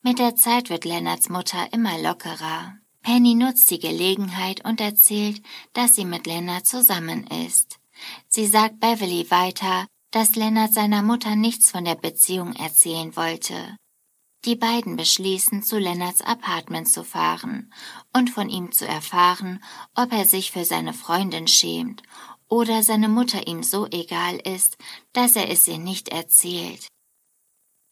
Mit der Zeit wird Lennarts Mutter immer lockerer. Penny nutzt die Gelegenheit und erzählt, dass sie mit Lennart zusammen ist. Sie sagt Beverly weiter, dass Lennart seiner Mutter nichts von der Beziehung erzählen wollte. Die beiden beschließen, zu Lennarts Apartment zu fahren und von ihm zu erfahren, ob er sich für seine Freundin schämt oder seine Mutter ihm so egal ist, dass er es ihr nicht erzählt.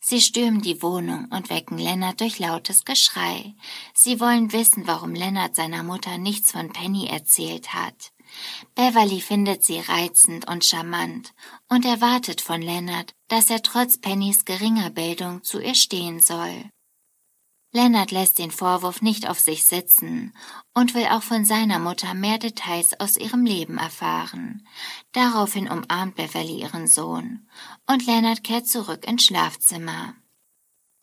Sie stürmen die Wohnung und wecken Lennart durch lautes Geschrei. Sie wollen wissen, warum Lennart seiner Mutter nichts von Penny erzählt hat. Beverly findet sie reizend und charmant und erwartet von Leonard, dass er trotz Pennys geringer Bildung zu ihr stehen soll. Leonard lässt den Vorwurf nicht auf sich sitzen und will auch von seiner Mutter mehr Details aus ihrem Leben erfahren. Daraufhin umarmt Beverly ihren Sohn und Leonard kehrt zurück ins Schlafzimmer.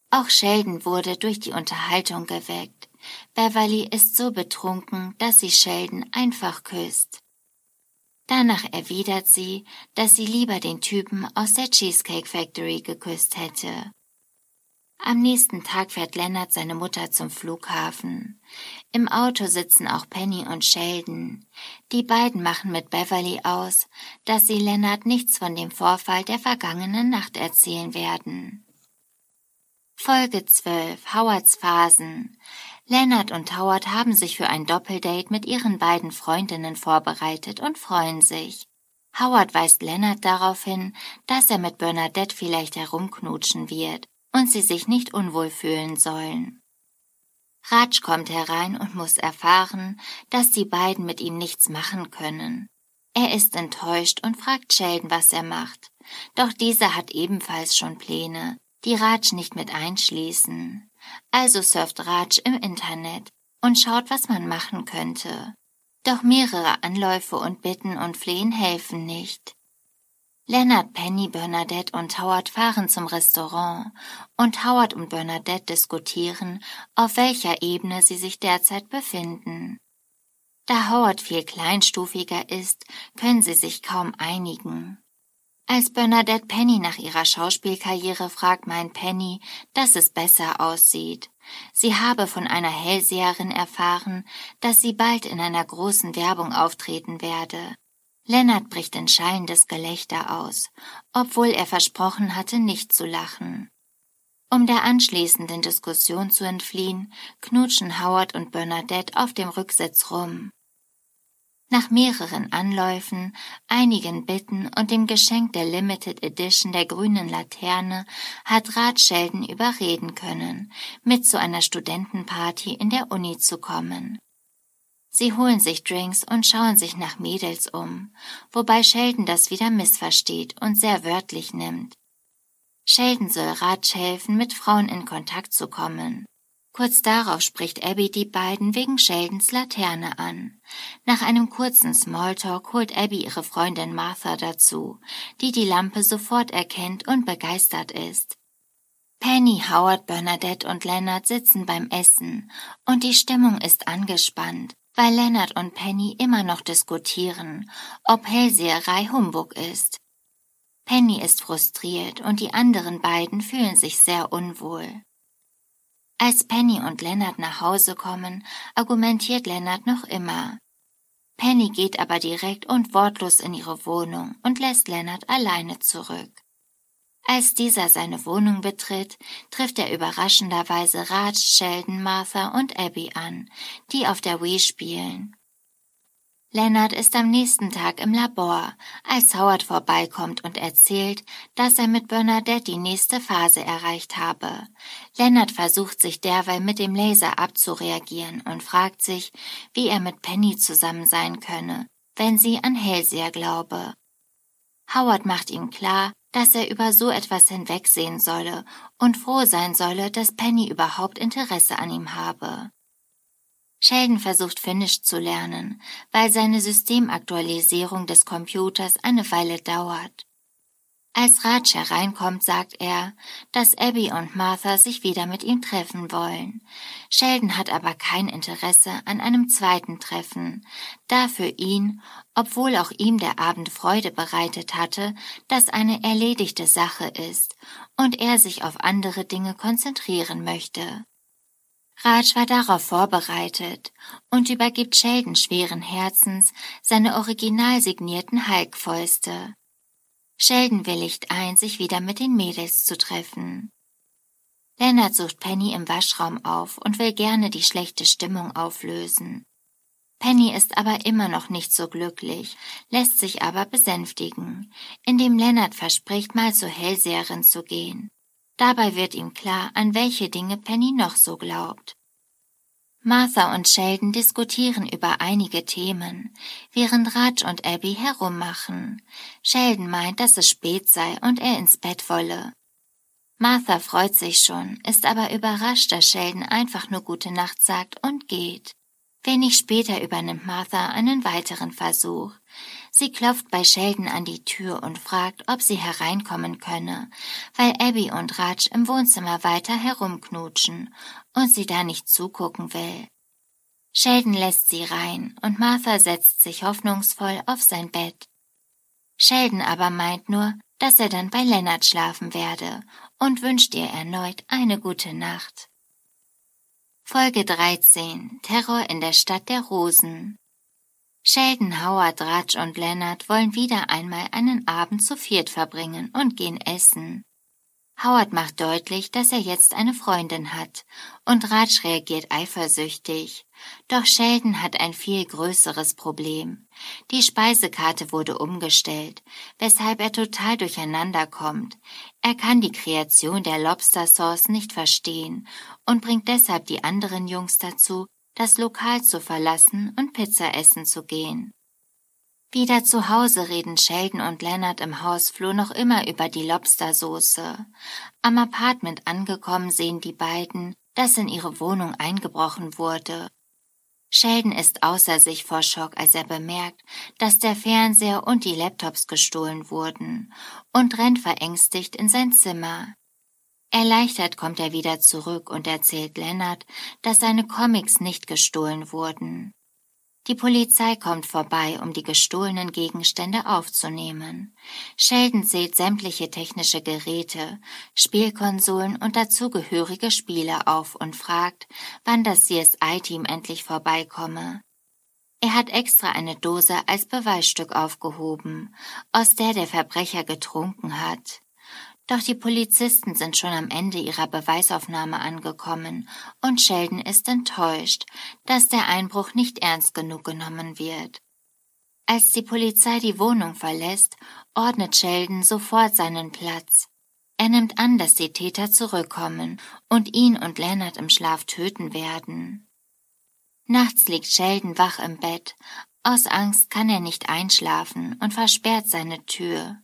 Auch Sheldon wurde durch die Unterhaltung geweckt. Beverly ist so betrunken, dass sie Sheldon einfach küsst. Danach erwidert sie, dass sie lieber den Typen aus der Cheesecake Factory geküsst hätte. Am nächsten Tag fährt Leonard seine Mutter zum Flughafen. Im Auto sitzen auch Penny und Sheldon. Die beiden machen mit Beverly aus, dass sie Leonard nichts von dem Vorfall der vergangenen Nacht erzählen werden. Folge 12 Howards Phasen Leonard und Howard haben sich für ein Doppeldate mit ihren beiden Freundinnen vorbereitet und freuen sich. Howard weist Leonard darauf hin, dass er mit Bernadette vielleicht herumknutschen wird und sie sich nicht unwohl fühlen sollen. Raj kommt herein und muss erfahren, dass die beiden mit ihm nichts machen können. Er ist enttäuscht und fragt Sheldon, was er macht. Doch dieser hat ebenfalls schon Pläne, die Raj nicht mit einschließen. Also surft Raj im Internet und schaut, was man machen könnte. Doch mehrere Anläufe und Bitten und Flehen helfen nicht. Leonard, Penny, Bernadette und Howard fahren zum Restaurant und Howard und Bernadette diskutieren, auf welcher Ebene sie sich derzeit befinden. Da Howard viel kleinstufiger ist, können sie sich kaum einigen. Als Bernadette Penny nach ihrer Schauspielkarriere fragt, meint Penny, dass es besser aussieht. Sie habe von einer Hellseherin erfahren, dass sie bald in einer großen Werbung auftreten werde. Lennart bricht in schallendes Gelächter aus, obwohl er versprochen hatte, nicht zu lachen. Um der anschließenden Diskussion zu entfliehen, knutschen Howard und Bernadette auf dem Rücksitz rum. Nach mehreren Anläufen, einigen Bitten und dem Geschenk der Limited Edition der grünen Laterne hat Rat Sheldon überreden können, mit zu einer Studentenparty in der Uni zu kommen. Sie holen sich Drinks und schauen sich nach Mädels um, wobei Sheldon das wieder missversteht und sehr wörtlich nimmt. Sheldon soll Ratsch helfen, mit Frauen in Kontakt zu kommen. Kurz darauf spricht Abby die beiden wegen Sheldons Laterne an. Nach einem kurzen Smalltalk holt Abby ihre Freundin Martha dazu, die die Lampe sofort erkennt und begeistert ist. Penny, Howard, Bernadette und Leonard sitzen beim Essen und die Stimmung ist angespannt, weil Leonard und Penny immer noch diskutieren, ob Hellseherei Humbug ist. Penny ist frustriert und die anderen beiden fühlen sich sehr unwohl. Als Penny und Lennart nach Hause kommen, argumentiert Lennart noch immer. Penny geht aber direkt und wortlos in ihre Wohnung und lässt Lennart alleine zurück. Als dieser seine Wohnung betritt, trifft er überraschenderweise Raj, Sheldon, Martha und Abby an, die auf der Wii spielen. Leonard ist am nächsten Tag im Labor, als Howard vorbeikommt und erzählt, dass er mit Bernadette die nächste Phase erreicht habe. Leonard versucht sich derweil mit dem Laser abzureagieren und fragt sich, wie er mit Penny zusammen sein könne, wenn sie an Hellseher glaube. Howard macht ihm klar, dass er über so etwas hinwegsehen solle und froh sein solle, dass Penny überhaupt Interesse an ihm habe. Sheldon versucht Finnish zu lernen, weil seine Systemaktualisierung des Computers eine Weile dauert. Als Raj hereinkommt, sagt er, dass Abby und Martha sich wieder mit ihm treffen wollen. Sheldon hat aber kein Interesse an einem zweiten Treffen, da für ihn, obwohl auch ihm der Abend Freude bereitet hatte, das eine erledigte Sache ist und er sich auf andere Dinge konzentrieren möchte. Raj war darauf vorbereitet und übergibt Sheldon schweren Herzens seine original signierten Hulk-Fäuste. Sheldon willigt ein, sich wieder mit den Mädels zu treffen. Leonard sucht Penny im Waschraum auf und will gerne die schlechte Stimmung auflösen. Penny ist aber immer noch nicht so glücklich, lässt sich aber besänftigen, indem Leonard verspricht, mal zur Hellseherin zu gehen. Dabei wird ihm klar, an welche Dinge Penny noch so glaubt. Martha und Sheldon diskutieren über einige Themen, während Raj und Abby herummachen. Sheldon meint, dass es spät sei und er ins Bett wolle. Martha freut sich schon, ist aber überrascht, dass Sheldon einfach nur gute Nacht sagt und geht. Wenig später übernimmt Martha einen weiteren Versuch. Sie klopft bei Sheldon an die Tür und fragt, ob sie hereinkommen könne, weil Abby und Raj im Wohnzimmer weiter herumknutschen und sie da nicht zugucken will. Sheldon lässt sie rein und Martha setzt sich hoffnungsvoll auf sein Bett. Sheldon aber meint nur, dass er dann bei Leonard schlafen werde und wünscht ihr erneut eine gute Nacht. Folge 13 Terror in der Stadt der Rosen Sheldon, Howard, Raj und Leonard wollen wieder einmal einen Abend zu viert verbringen und gehen essen. Howard macht deutlich, dass er jetzt eine Freundin hat, und Raj reagiert eifersüchtig. Doch Sheldon hat ein viel größeres Problem. Die Speisekarte wurde umgestellt, weshalb er total durcheinander kommt. Er kann die Kreation der Lobster Sauce nicht verstehen und bringt deshalb die anderen Jungs dazu, das Lokal zu verlassen und Pizza essen zu gehen. Wieder zu Hause reden Sheldon und Leonard im Hausflur noch immer über die Lobstersoße. Am Apartment angekommen sehen die beiden, dass in ihre Wohnung eingebrochen wurde. Sheldon ist außer sich vor Schock, als er bemerkt, dass der Fernseher und die Laptops gestohlen wurden, und rennt verängstigt in sein Zimmer. Erleichtert kommt er wieder zurück und erzählt Leonard, dass seine Comics nicht gestohlen wurden. Die Polizei kommt vorbei, um die gestohlenen Gegenstände aufzunehmen. Sheldon zählt sämtliche technische Geräte, Spielkonsolen und dazugehörige Spiele auf und fragt, wann das CSI-Team endlich vorbeikomme. Er hat extra eine Dose als Beweisstück aufgehoben, aus der der Verbrecher getrunken hat. Doch die Polizisten sind schon am Ende ihrer Beweisaufnahme angekommen und Sheldon ist enttäuscht, dass der Einbruch nicht ernst genug genommen wird. Als die Polizei die Wohnung verlässt, ordnet Sheldon sofort seinen Platz. Er nimmt an, dass die Täter zurückkommen und ihn und Leonard im Schlaf töten werden. Nachts liegt Sheldon wach im Bett. Aus Angst kann er nicht einschlafen und versperrt seine Tür.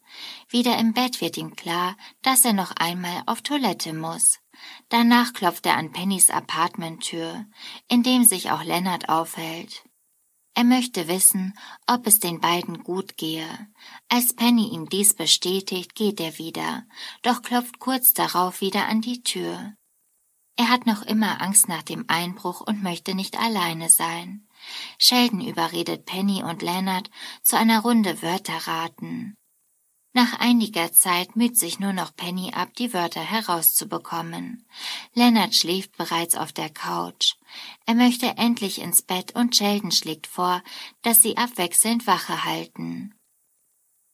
Wieder im Bett wird ihm klar, dass er noch einmal auf Toilette muss. Danach klopft er an Pennys Apartmenttür, in dem sich auch Lennart aufhält. Er möchte wissen, ob es den beiden gut gehe. Als Penny ihm dies bestätigt, geht er wieder, doch klopft kurz darauf wieder an die Tür. Er hat noch immer Angst nach dem Einbruch und möchte nicht alleine sein. Sheldon überredet Penny und Leonard zu einer Runde Wörter raten. Nach einiger Zeit müht sich nur noch Penny ab, die Wörter herauszubekommen. Leonard schläft bereits auf der Couch. Er möchte endlich ins Bett und Sheldon schlägt vor, dass sie abwechselnd Wache halten.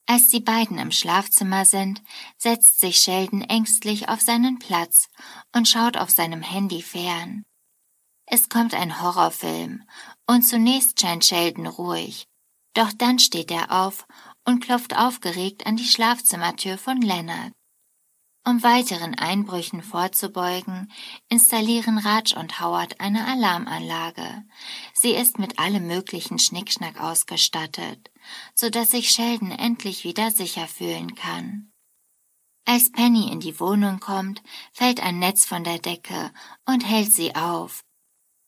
Als die beiden im Schlafzimmer sind, setzt sich Sheldon ängstlich auf seinen Platz und schaut auf seinem Handy fern. Es kommt ein Horrorfilm, und zunächst scheint Sheldon ruhig, doch dann steht er auf und klopft aufgeregt an die Schlafzimmertür von Leonard. Um weiteren Einbrüchen vorzubeugen, installieren Raj und Howard eine Alarmanlage. Sie ist mit allem möglichen Schnickschnack ausgestattet, so dass sich Sheldon endlich wieder sicher fühlen kann. Als Penny in die Wohnung kommt, fällt ein Netz von der Decke und hält sie auf,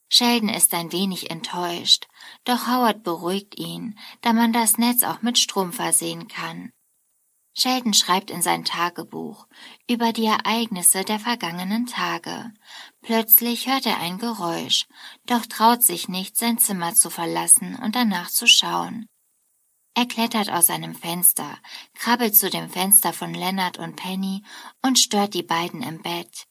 Sheldon ist ein wenig enttäuscht, doch Howard beruhigt ihn, da man das Netz auch mit Strom versehen kann. Sheldon schreibt in sein Tagebuch über die Ereignisse der vergangenen Tage. Plötzlich hört er ein Geräusch, doch traut sich nicht, sein Zimmer zu verlassen und danach zu schauen. Er klettert aus seinem Fenster, krabbelt zu dem Fenster von Leonard und Penny und stört die beiden im Bett.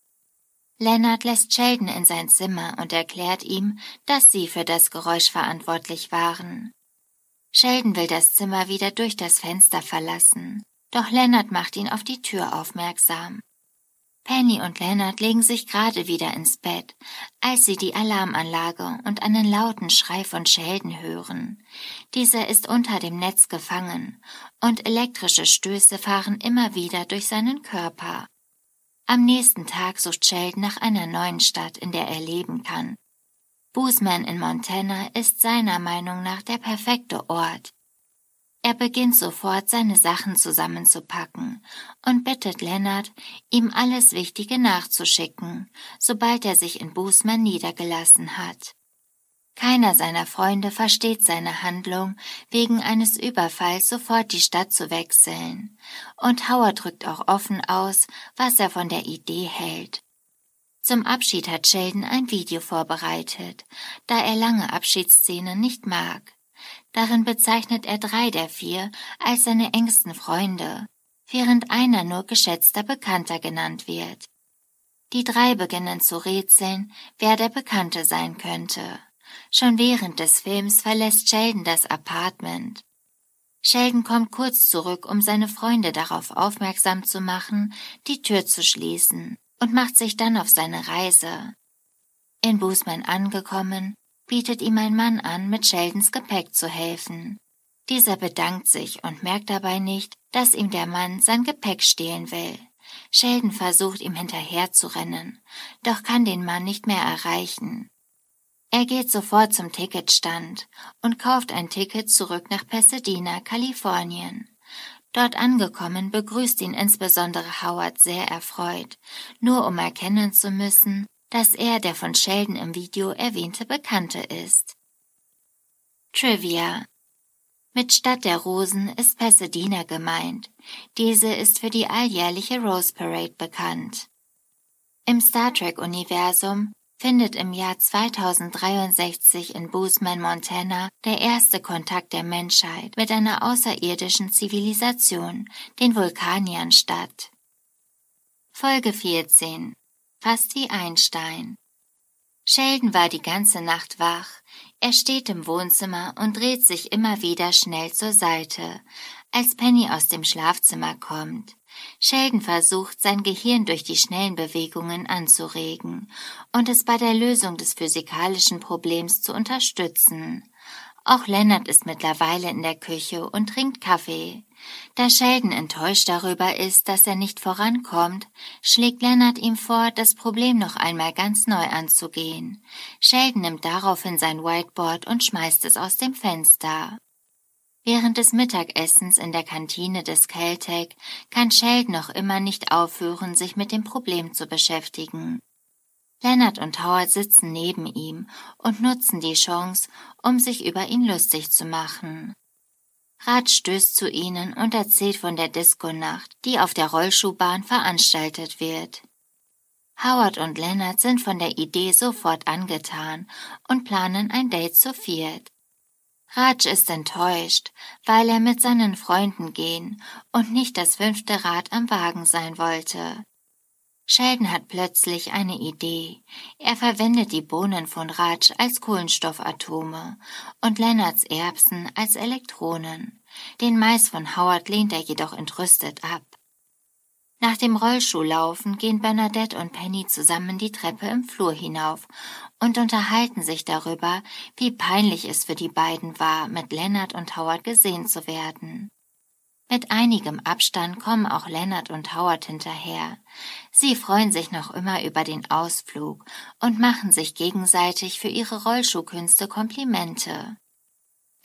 Leonard lässt Sheldon in sein Zimmer und erklärt ihm, dass sie für das Geräusch verantwortlich waren. Sheldon will das Zimmer wieder durch das Fenster verlassen, doch Leonard macht ihn auf die Tür aufmerksam. Penny und Leonard legen sich gerade wieder ins Bett, als sie die Alarmanlage und einen lauten Schrei von Sheldon hören. Dieser ist unter dem Netz gefangen, und elektrische Stöße fahren immer wieder durch seinen Körper. Am nächsten Tag sucht Sheldon nach einer neuen Stadt, in der er leben kann. Boozman in Montana ist seiner Meinung nach der perfekte Ort. Er beginnt sofort, seine Sachen zusammenzupacken und bittet Leonard, ihm alles Wichtige nachzuschicken, sobald er sich in Boozman niedergelassen hat. Keiner seiner Freunde versteht seine Handlung, wegen eines Überfalls sofort die Stadt zu wechseln, und Howard drückt auch offen aus, was er von der Idee hält. Zum Abschied hat Sheldon ein Video vorbereitet, da er lange Abschiedsszenen nicht mag. Darin bezeichnet er drei der vier als seine engsten Freunde. während einer nur geschätzter Bekannter genannt wird. Die drei beginnen zu rätseln, wer der Bekannte sein könnte. Schon während des Films verlässt Sheldon das Apartment. Sheldon kommt kurz zurück, um seine Freunde darauf aufmerksam zu machen, die Tür zu schließen, und macht sich dann auf seine Reise. In Boosman angekommen, bietet ihm ein Mann an, mit Sheldons Gepäck zu helfen. Dieser bedankt sich und merkt dabei nicht, dass ihm der Mann sein Gepäck stehlen will. Sheldon versucht ihm hinterherzurennen, doch kann den Mann nicht mehr erreichen. Er geht sofort zum Ticketstand und kauft ein Ticket zurück nach Pasadena, Kalifornien. Dort angekommen begrüßt ihn insbesondere Howard sehr erfreut, nur um erkennen zu müssen, dass er der von Sheldon im Video erwähnte Bekannte ist. Trivia mit Stadt der Rosen ist Pasadena gemeint. Diese ist für die alljährliche Rose Parade bekannt. Im Star Trek-Universum findet im Jahr 2063 in Boozman, Montana, der erste Kontakt der Menschheit mit einer außerirdischen Zivilisation, den Vulkaniern, statt. Folge 14 Fast wie Einstein Sheldon war die ganze Nacht wach. Er steht im Wohnzimmer und dreht sich immer wieder schnell zur Seite, als Penny aus dem Schlafzimmer kommt. Sheldon versucht, sein Gehirn durch die schnellen Bewegungen anzuregen und es bei der Lösung des physikalischen Problems zu unterstützen. Auch Leonard ist mittlerweile in der Küche und trinkt Kaffee. Da Sheldon enttäuscht darüber ist, dass er nicht vorankommt, schlägt Leonard ihm vor, das Problem noch einmal ganz neu anzugehen. Sheldon nimmt daraufhin sein Whiteboard und schmeißt es aus dem Fenster. Während des Mittagessens in der Kantine des Caltech kann Sheldon noch immer nicht aufhören, sich mit dem Problem zu beschäftigen. Leonard und Howard sitzen neben ihm und nutzen die Chance, um sich über ihn lustig zu machen. Rat stößt zu ihnen und erzählt von der Disco-Nacht, die auf der Rollschuhbahn veranstaltet wird. Howard und Leonard sind von der Idee sofort angetan und planen ein Date zu viert. Raj ist enttäuscht, weil er mit seinen Freunden gehen und nicht das fünfte Rad am Wagen sein wollte. Sheldon hat plötzlich eine Idee. Er verwendet die Bohnen von Raj als Kohlenstoffatome und Leonards Erbsen als Elektronen. Den Mais von Howard lehnt er jedoch entrüstet ab. Nach dem Rollschuhlaufen gehen Bernadette und Penny zusammen die Treppe im Flur hinauf und unterhalten sich darüber, wie peinlich es für die beiden war, mit Leonard und Howard gesehen zu werden. Mit einigem Abstand kommen auch Leonard und Howard hinterher. Sie freuen sich noch immer über den Ausflug und machen sich gegenseitig für ihre Rollschuhkünste Komplimente.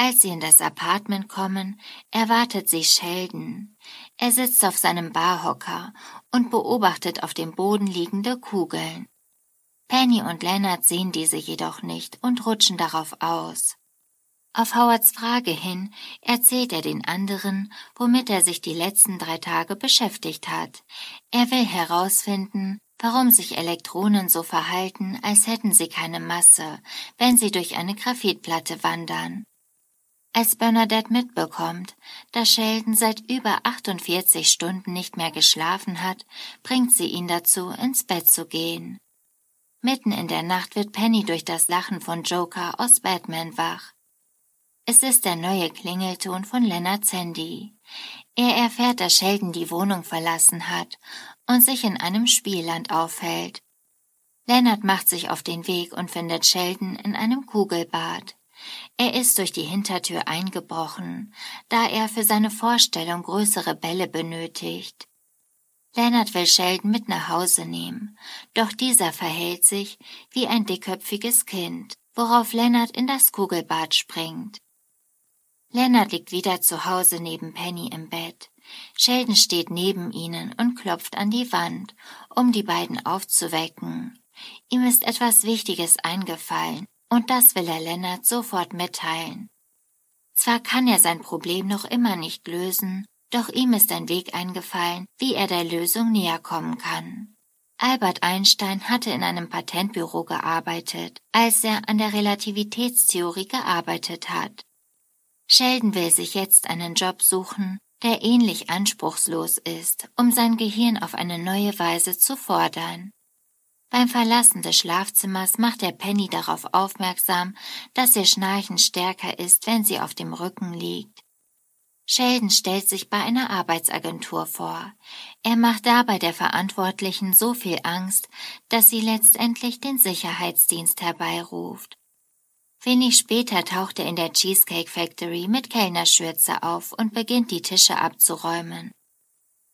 Als sie in das Apartment kommen, erwartet sie Sheldon. Er sitzt auf seinem Barhocker und beobachtet auf dem Boden liegende Kugeln. Penny und Leonard sehen diese jedoch nicht und rutschen darauf aus. Auf Howards Frage hin erzählt er den anderen, womit er sich die letzten drei Tage beschäftigt hat. Er will herausfinden, warum sich Elektronen so verhalten, als hätten sie keine Masse, wenn sie durch eine Graphitplatte wandern. Als Bernadette mitbekommt, dass Sheldon seit über 48 Stunden nicht mehr geschlafen hat, bringt sie ihn dazu, ins Bett zu gehen. Mitten in der Nacht wird Penny durch das Lachen von Joker aus Batman wach. Es ist der neue Klingelton von Leonard Sandy. Er erfährt, dass Sheldon die Wohnung verlassen hat und sich in einem Spielland aufhält. Leonard macht sich auf den Weg und findet Sheldon in einem Kugelbad. Er ist durch die Hintertür eingebrochen, da er für seine Vorstellung größere Bälle benötigt. Leonard will Sheldon mit nach Hause nehmen, doch dieser verhält sich wie ein dickköpfiges Kind, worauf Leonard in das Kugelbad springt. Leonard liegt wieder zu Hause neben Penny im Bett. Sheldon steht neben ihnen und klopft an die Wand, um die beiden aufzuwecken. Ihm ist etwas Wichtiges eingefallen, und das will er Leonard sofort mitteilen. Zwar kann er sein Problem noch immer nicht lösen, doch ihm ist ein Weg eingefallen, wie er der Lösung näher kommen kann. Albert Einstein hatte in einem Patentbüro gearbeitet, als er an der Relativitätstheorie gearbeitet hat. Sheldon will sich jetzt einen Job suchen, der ähnlich anspruchslos ist, um sein Gehirn auf eine neue Weise zu fordern. Beim Verlassen des Schlafzimmers macht er Penny darauf aufmerksam, dass ihr Schnarchen stärker ist, wenn sie auf dem Rücken liegt. Sheldon stellt sich bei einer Arbeitsagentur vor. Er macht dabei der Verantwortlichen so viel Angst, dass sie letztendlich den Sicherheitsdienst herbeiruft. Wenig später taucht er in der Cheesecake Factory mit Kellnerschürze auf und beginnt die Tische abzuräumen.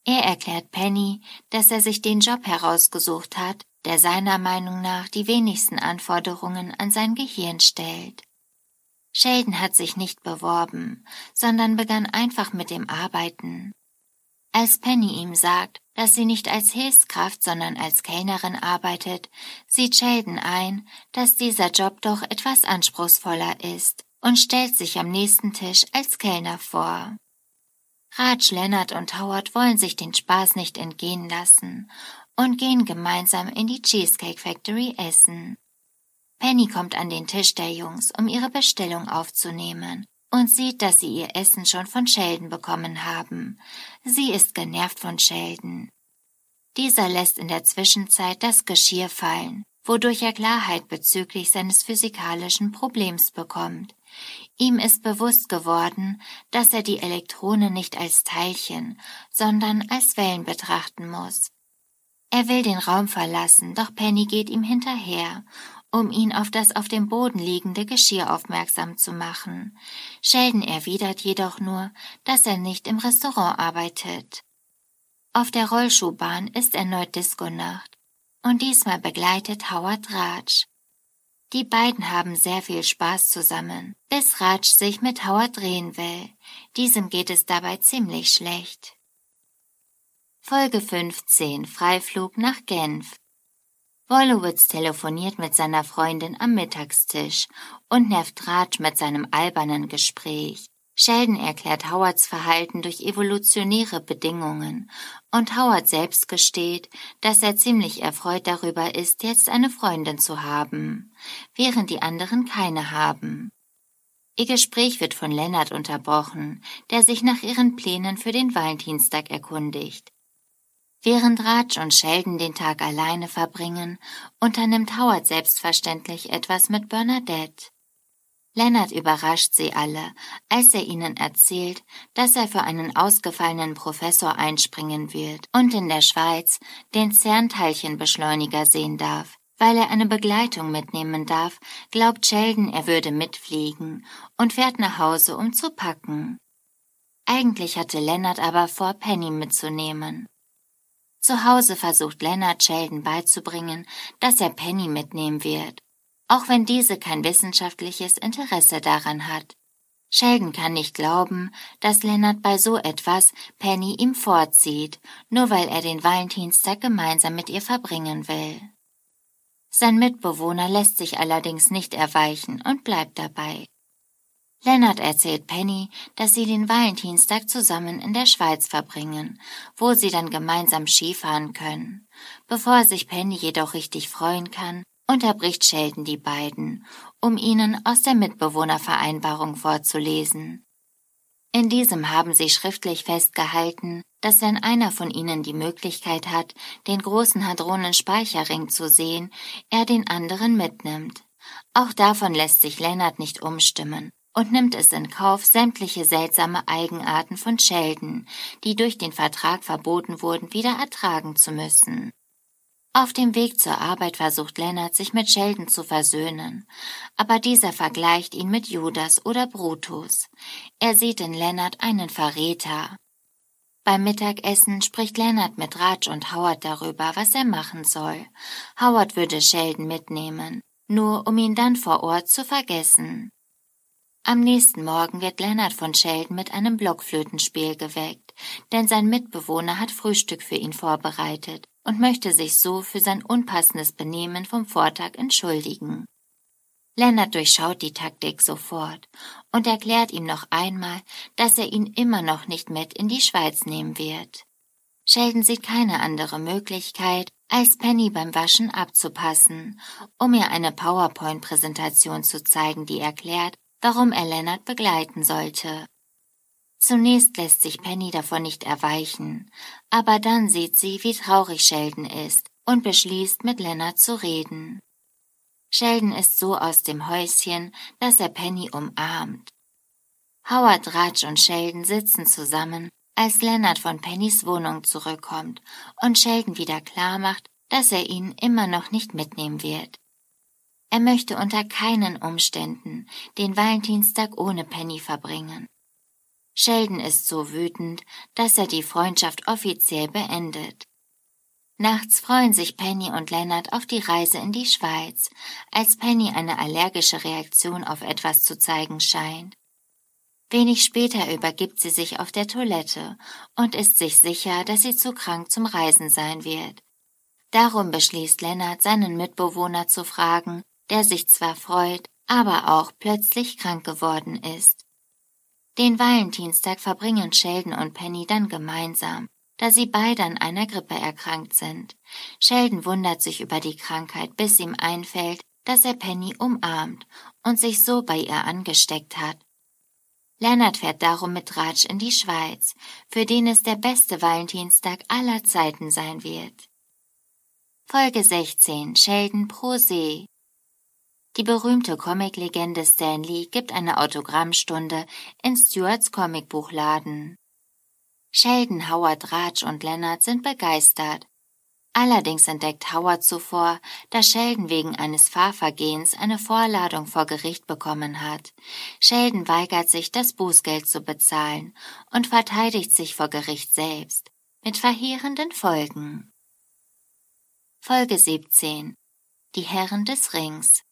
Er erklärt Penny, dass er sich den Job herausgesucht hat, der seiner Meinung nach die wenigsten Anforderungen an sein Gehirn stellt. Sheldon hat sich nicht beworben, sondern begann einfach mit dem Arbeiten. Als Penny ihm sagt, dass sie nicht als Hilfskraft, sondern als Kellnerin arbeitet, sieht Sheldon ein, dass dieser Job doch etwas anspruchsvoller ist und stellt sich am nächsten Tisch als Kellner vor. Raj, Leonard und Howard wollen sich den Spaß nicht entgehen lassen und gehen gemeinsam in die Cheesecake Factory essen. Penny kommt an den Tisch der Jungs, um ihre Bestellung aufzunehmen und sieht, dass sie ihr Essen schon von Sheldon bekommen haben. Sie ist genervt von Sheldon. Dieser lässt in der Zwischenzeit das Geschirr fallen, wodurch er Klarheit bezüglich seines physikalischen Problems bekommt. Ihm ist bewusst geworden, dass er die Elektronen nicht als Teilchen, sondern als Wellen betrachten muss. Er will den Raum verlassen, doch Penny geht ihm hinterher, um ihn auf das auf dem Boden liegende Geschirr aufmerksam zu machen. Sheldon erwidert jedoch nur, dass er nicht im Restaurant arbeitet. Auf der Rollschuhbahn ist erneut Disco-Nacht und diesmal begleitet Howard Raj. Die beiden haben sehr viel Spaß zusammen, bis Raj sich mit Howard drehen will. Diesem geht es dabei ziemlich schlecht. Folge 15 Freiflug nach Genf Wolowitz telefoniert mit seiner Freundin am Mittagstisch und nervt Raj mit seinem albernen Gespräch. Sheldon erklärt Howards Verhalten durch evolutionäre Bedingungen und Howard selbst gesteht, dass er ziemlich erfreut darüber ist, jetzt eine Freundin zu haben, während die anderen keine haben. Ihr Gespräch wird von Lennart unterbrochen, der sich nach ihren Plänen für den Valentinstag erkundigt. Während Raj und Sheldon den Tag alleine verbringen, unternimmt Howard selbstverständlich etwas mit Bernadette. Leonard überrascht sie alle, als er ihnen erzählt, dass er für einen ausgefallenen Professor einspringen wird und in der Schweiz den CERN-Teilchenbeschleuniger sehen darf. Weil er eine Begleitung mitnehmen darf, glaubt Sheldon, er würde mitfliegen und fährt nach Hause, um zu packen. Eigentlich hatte Leonard aber vor, Penny mitzunehmen. Zu Hause versucht Leonard Sheldon beizubringen, dass er Penny mitnehmen wird, auch wenn diese kein wissenschaftliches Interesse daran hat. Sheldon kann nicht glauben, dass Leonard bei so etwas Penny ihm vorzieht, nur weil er den Valentinstag gemeinsam mit ihr verbringen will. Sein Mitbewohner lässt sich allerdings nicht erweichen und bleibt dabei. Lennart erzählt Penny, dass sie den Valentinstag zusammen in der Schweiz verbringen, wo sie dann gemeinsam Skifahren können. Bevor sich Penny jedoch richtig freuen kann, unterbricht Sheldon die beiden, um ihnen aus der Mitbewohnervereinbarung vorzulesen. In diesem haben sie schriftlich festgehalten, dass wenn einer von ihnen die Möglichkeit hat, den großen Hadronenspeicherring zu sehen, er den anderen mitnimmt. Auch davon lässt sich Lennart nicht umstimmen und nimmt es in Kauf, sämtliche seltsame Eigenarten von Sheldon, die durch den Vertrag verboten wurden, wieder ertragen zu müssen. Auf dem Weg zur Arbeit versucht Lennart, sich mit Sheldon zu versöhnen, aber dieser vergleicht ihn mit Judas oder Brutus. Er sieht in Lennart einen Verräter. Beim Mittagessen spricht Lennart mit Raj und Howard darüber, was er machen soll. Howard würde Sheldon mitnehmen, nur um ihn dann vor Ort zu vergessen. Am nächsten Morgen wird Leonard von Sheldon mit einem Blockflötenspiel geweckt, denn sein Mitbewohner hat Frühstück für ihn vorbereitet und möchte sich so für sein unpassendes Benehmen vom Vortag entschuldigen. Leonard durchschaut die Taktik sofort und erklärt ihm noch einmal, dass er ihn immer noch nicht mit in die Schweiz nehmen wird. Sheldon sieht keine andere Möglichkeit, als Penny beim Waschen abzupassen, um ihr eine PowerPoint-Präsentation zu zeigen, die erklärt, warum er Lennart begleiten sollte. Zunächst lässt sich Penny davon nicht erweichen, aber dann sieht sie, wie traurig Sheldon ist und beschließt, mit Leonard zu reden. Sheldon ist so aus dem Häuschen, dass er Penny umarmt. Howard, Raj und Sheldon sitzen zusammen, als Leonard von Pennys Wohnung zurückkommt und Sheldon wieder klar macht, dass er ihn immer noch nicht mitnehmen wird. Er möchte unter keinen Umständen den Valentinstag ohne Penny verbringen. Sheldon ist so wütend, dass er die Freundschaft offiziell beendet. Nachts freuen sich Penny und Leonard auf die Reise in die Schweiz, als Penny eine allergische Reaktion auf etwas zu zeigen scheint. Wenig später übergibt sie sich auf der Toilette und ist sich sicher, dass sie zu krank zum Reisen sein wird. Darum beschließt Lennart, seinen Mitbewohner zu fragen, der sich zwar freut, aber auch plötzlich krank geworden ist. Den Valentinstag verbringen Sheldon und Penny dann gemeinsam, da sie beide an einer Grippe erkrankt sind. Sheldon wundert sich über die Krankheit, bis ihm einfällt, dass er Penny umarmt und sich so bei ihr angesteckt hat. Leonard fährt darum mit Ratsch in die Schweiz, für den es der beste Valentinstag aller Zeiten sein wird. Folge 16 Sheldon pro See Die berühmte Comiclegende Stan Lee gibt eine Autogrammstunde in Stuarts Comicbuchladen. Sheldon, Howard, Raj und Leonard sind begeistert, Allerdings entdeckt Howard zuvor, dass Sheldon wegen eines Fahrvergehens eine Vorladung vor Gericht bekommen hat. Sheldon weigert sich, das Bußgeld zu bezahlen und verteidigt sich vor Gericht selbst, mit verheerenden Folgen. Folge 17 Die Herren des Rings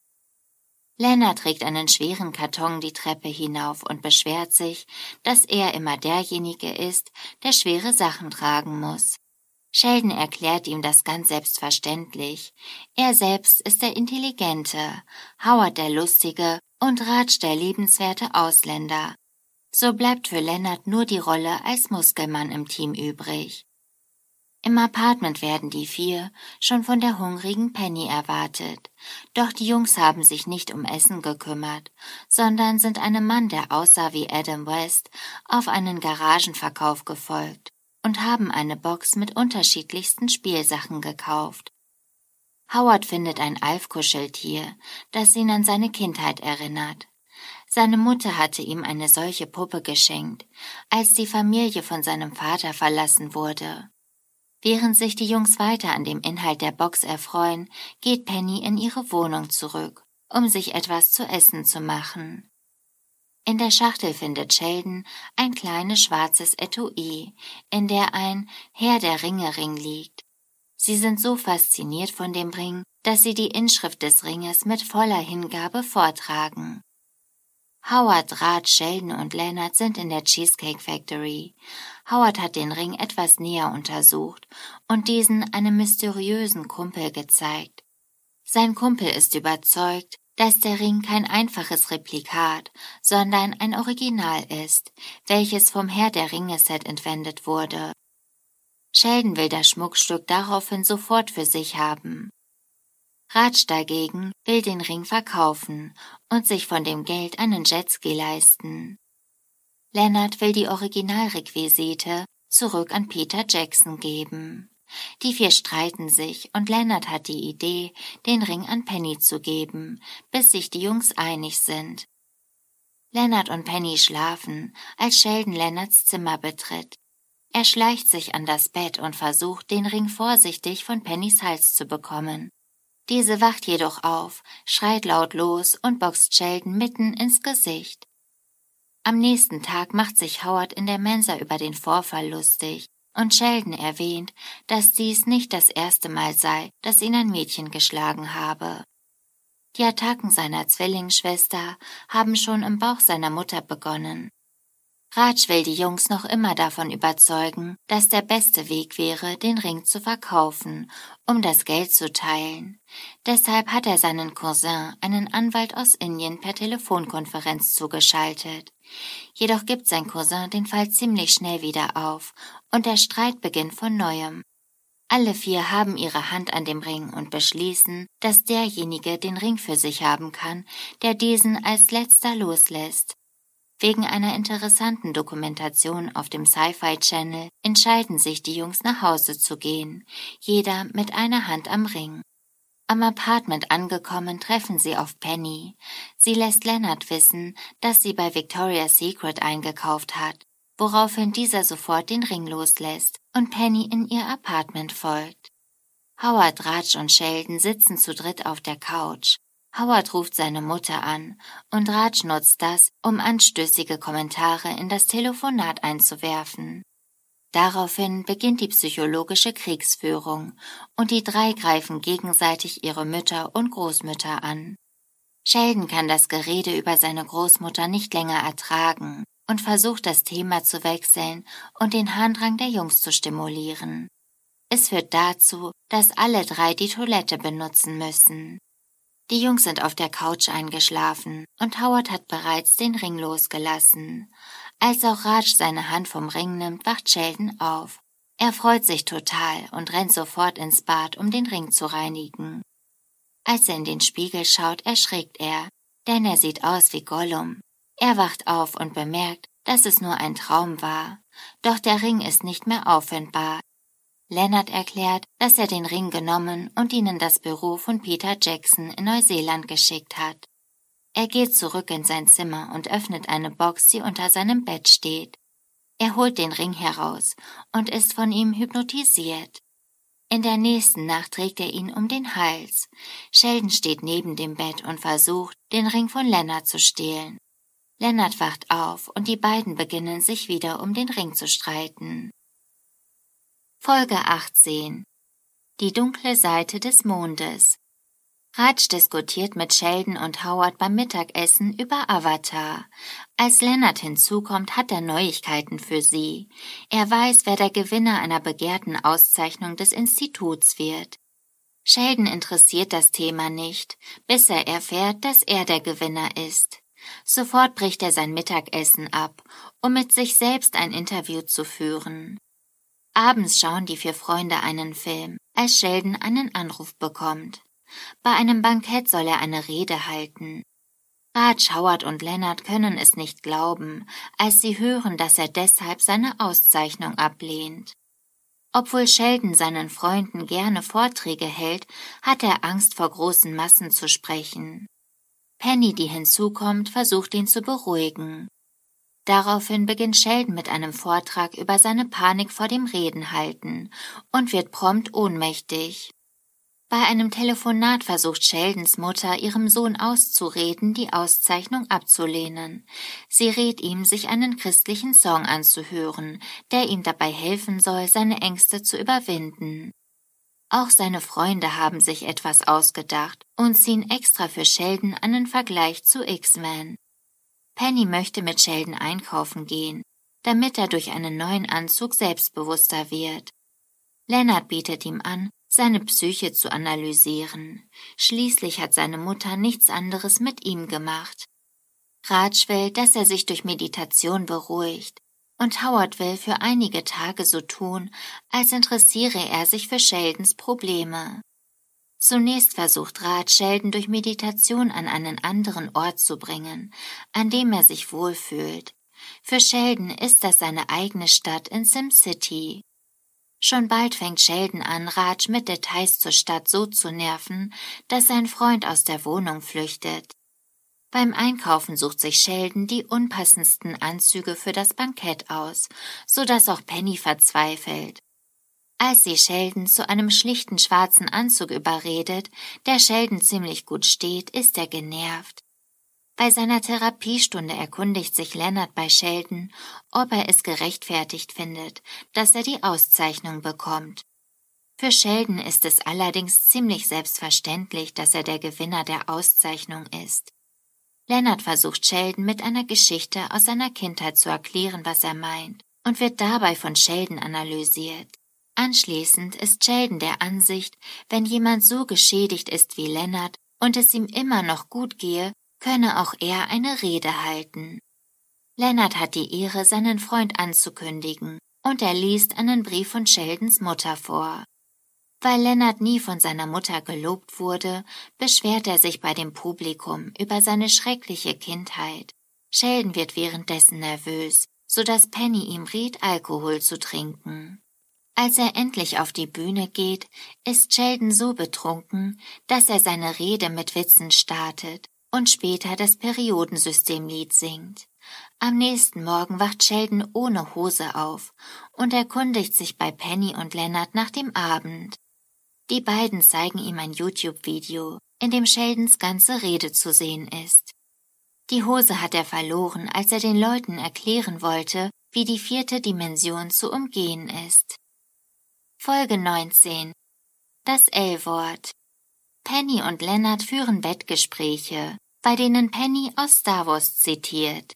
Lennart trägt einen schweren Karton die Treppe hinauf und beschwert sich, dass er immer derjenige ist, der schwere Sachen tragen muss. Sheldon erklärt ihm das ganz selbstverständlich. Er selbst ist der Intelligente, Howard der Lustige und Raj der liebenswerte Ausländer. So bleibt für Leonard nur die Rolle als Muskelmann im Team übrig. Im Apartment werden die vier schon von der hungrigen Penny erwartet. Doch die Jungs haben sich nicht um Essen gekümmert, sondern sind einem Mann, der aussah wie Adam West, auf einen Garagenverkauf gefolgt und haben eine Box mit unterschiedlichsten Spielsachen gekauft. Howard findet ein Alf-Kuscheltier, das ihn an seine Kindheit erinnert. Seine Mutter hatte ihm eine solche Puppe geschenkt, als die Familie von seinem Vater verlassen wurde. Während sich die Jungs weiter an dem Inhalt der Box erfreuen, geht Penny in ihre Wohnung zurück, um sich etwas zu essen zu machen. In der Schachtel findet Sheldon ein kleines schwarzes Etui, in der ein Herr der Ringe Ring liegt. Sie sind so fasziniert von dem Ring, dass sie die Inschrift des Ringes mit voller Hingabe vortragen. Howard, Raj, Sheldon und Leonard sind in der Cheesecake Factory. Howard hat den Ring etwas näher untersucht und diesen einem mysteriösen Kumpel gezeigt. Sein Kumpel ist überzeugt, dass der Ring kein einfaches Replikat, sondern ein Original ist, welches vom Herr der Ringe-Set entwendet wurde. Sheldon will das Schmuckstück daraufhin sofort für sich haben. Raj dagegen will den Ring verkaufen und sich von dem Geld einen Jetski leisten. Leonard will die Originalrequisite zurück an Peter Jackson geben. Die vier streiten sich und Leonard hat die Idee, den Ring an Penny zu geben, bis sich die Jungs einig sind. Leonard und Penny schlafen, als Sheldon Leonards Zimmer betritt. Er schleicht sich an das Bett und versucht, den Ring vorsichtig von Pennys Hals zu bekommen. Diese wacht jedoch auf, schreit laut los und boxt Sheldon mitten ins Gesicht. Am nächsten Tag macht sich Howard in der Mensa über den Vorfall lustig und Sheldon erwähnt, dass dies nicht das erste Mal sei, dass ihn ein Mädchen geschlagen habe. Die Attacken seiner Zwillingsschwester haben schon im Bauch seiner Mutter begonnen. Raj will die Jungs noch immer davon überzeugen, dass der beste Weg wäre, den Ring zu verkaufen, um das Geld zu teilen. Deshalb hat er seinen Cousin, einen Anwalt aus Indien, per Telefonkonferenz zugeschaltet. Jedoch gibt sein Cousin den Fall ziemlich schnell wieder auf und der Streit beginnt von neuem. Alle vier haben ihre Hand an dem Ring und beschließen, dass derjenige den Ring für sich haben kann, der diesen als letzter loslässt. Wegen einer interessanten Dokumentation auf dem Sci-Fi Channel entscheiden sich die Jungs nach Hause zu gehen, jeder mit einer Hand am Ring. Am Apartment angekommen treffen sie auf Penny. Sie lässt Leonard wissen, dass sie bei Victoria's Secret eingekauft hat, woraufhin dieser sofort den Ring loslässt und Penny in ihr Apartment folgt. Howard, Raj und Sheldon sitzen zu dritt auf der Couch. Howard ruft seine Mutter an und Raj nutzt das, um anstößige Kommentare in das Telefonat einzuwerfen. Daraufhin beginnt die psychologische Kriegsführung und die drei greifen gegenseitig ihre Mütter und Großmütter an. Sheldon kann das Gerede über seine Großmutter nicht länger ertragen und versucht das Thema zu wechseln und den Harndrang der Jungs zu stimulieren. Es führt dazu, dass alle drei die Toilette benutzen müssen. Die Jungs sind auf der Couch eingeschlafen und Howard hat bereits den Ring losgelassen. Als auch Raj seine Hand vom Ring nimmt, wacht Sheldon auf. Er freut sich total und rennt sofort ins Bad, um den Ring zu reinigen. Als er in den Spiegel schaut, erschrickt er, denn er sieht aus wie Gollum. Er wacht auf und bemerkt, dass es nur ein Traum war. Doch der Ring ist nicht mehr auffindbar, Leonard erklärt, dass er den Ring genommen und ihn in das Büro von Peter Jackson in Neuseeland geschickt hat. Er geht zurück in sein Zimmer und öffnet eine Box, die unter seinem Bett steht. Er holt den Ring heraus und ist von ihm hypnotisiert. In der nächsten Nacht trägt er ihn um den Hals. Sheldon steht neben dem Bett und versucht, den Ring von Leonard zu stehlen. Leonard wacht auf und die beiden beginnen sich wieder um den Ring zu streiten. Folge 18 Die dunkle Seite des Mondes Raj diskutiert mit Sheldon und Howard beim Mittagessen über Avatar. Als Leonard hinzukommt, hat er Neuigkeiten für sie. Er weiß, wer der Gewinner einer begehrten Auszeichnung des Instituts wird. Sheldon interessiert das Thema nicht, bis er erfährt, dass er der Gewinner ist. Sofort bricht er sein Mittagessen ab, um mit sich selbst ein Interview zu führen. Abends schauen die vier Freunde einen Film, als Sheldon einen Anruf bekommt. Bei einem Bankett soll er eine Rede halten. Raj, Howard und Leonard können es nicht glauben, als sie hören, dass er deshalb seine Auszeichnung ablehnt. Obwohl Sheldon seinen Freunden gerne Vorträge hält, hat er Angst vor großen Massen zu sprechen. Penny, die hinzukommt, versucht ihn zu beruhigen. Daraufhin beginnt Sheldon mit einem Vortrag über seine Panik vor dem Redenhalten und wird prompt ohnmächtig. Bei einem Telefonat versucht Sheldons Mutter ihrem Sohn auszureden, die Auszeichnung abzulehnen. Sie rät ihm, sich einen christlichen Song anzuhören, der ihm dabei helfen soll, seine Ängste zu überwinden. Auch seine Freunde haben sich etwas ausgedacht und ziehen extra für Sheldon einen Vergleich zu X-Men. Penny möchte mit Sheldon einkaufen gehen, damit er durch einen neuen Anzug selbstbewusster wird. Leonard bietet ihm an, seine Psyche zu analysieren. Schließlich hat seine Mutter nichts anderes mit ihm gemacht. Raj will, dass er sich durch Meditation beruhigt, und Howard will für einige Tage so tun, als interessiere er sich für Sheldons Probleme. Zunächst versucht Rat, Sheldon durch Meditation an einen anderen Ort zu bringen, an dem er sich wohlfühlt. Für Sheldon ist das seine eigene Stadt in SimCity. Schon bald fängt Sheldon an, Raj mit Details zur Stadt so zu nerven, dass sein Freund aus der Wohnung flüchtet. Beim Einkaufen sucht sich Sheldon die unpassendsten Anzüge für das Bankett aus, so dass auch Penny verzweifelt. Als sie Sheldon zu einem schlichten schwarzen Anzug überredet, der Sheldon ziemlich gut steht, ist er genervt. Bei seiner Therapiestunde erkundigt sich Leonard bei Sheldon, ob er es gerechtfertigt findet, dass er die Auszeichnung bekommt. Für Sheldon ist es allerdings ziemlich selbstverständlich, dass er der Gewinner der Auszeichnung ist. Leonard versucht Sheldon mit einer Geschichte aus seiner Kindheit zu erklären, was er meint, und wird dabei von Sheldon analysiert. Anschließend ist Sheldon der Ansicht, wenn jemand so geschädigt ist wie Leonard und es ihm immer noch gut gehe, könne auch er eine Rede halten. Leonard hat die Ehre, seinen Freund anzukündigen, und er liest einen Brief von Sheldons Mutter vor. Weil Leonard nie von seiner Mutter gelobt wurde, beschwert er sich bei dem Publikum über seine schreckliche Kindheit. Sheldon wird währenddessen nervös, so dass Penny ihm rät, Alkohol zu trinken. Als er endlich auf die Bühne geht, ist Sheldon so betrunken, dass er seine Rede mit Witzen startet und später das Periodensystemlied singt. Am nächsten Morgen wacht Sheldon ohne Hose auf und erkundigt sich bei Penny und Leonard nach dem Abend. Die beiden zeigen ihm ein YouTube-Video, in dem Sheldons ganze Rede zu sehen ist. Die Hose hat er verloren, als er den Leuten erklären wollte, wie die vierte Dimension zu umgehen ist. Folge 19 Das L-Wort Penny und Leonard führen Bettgespräche, bei denen Penny aus Star Wars zitiert.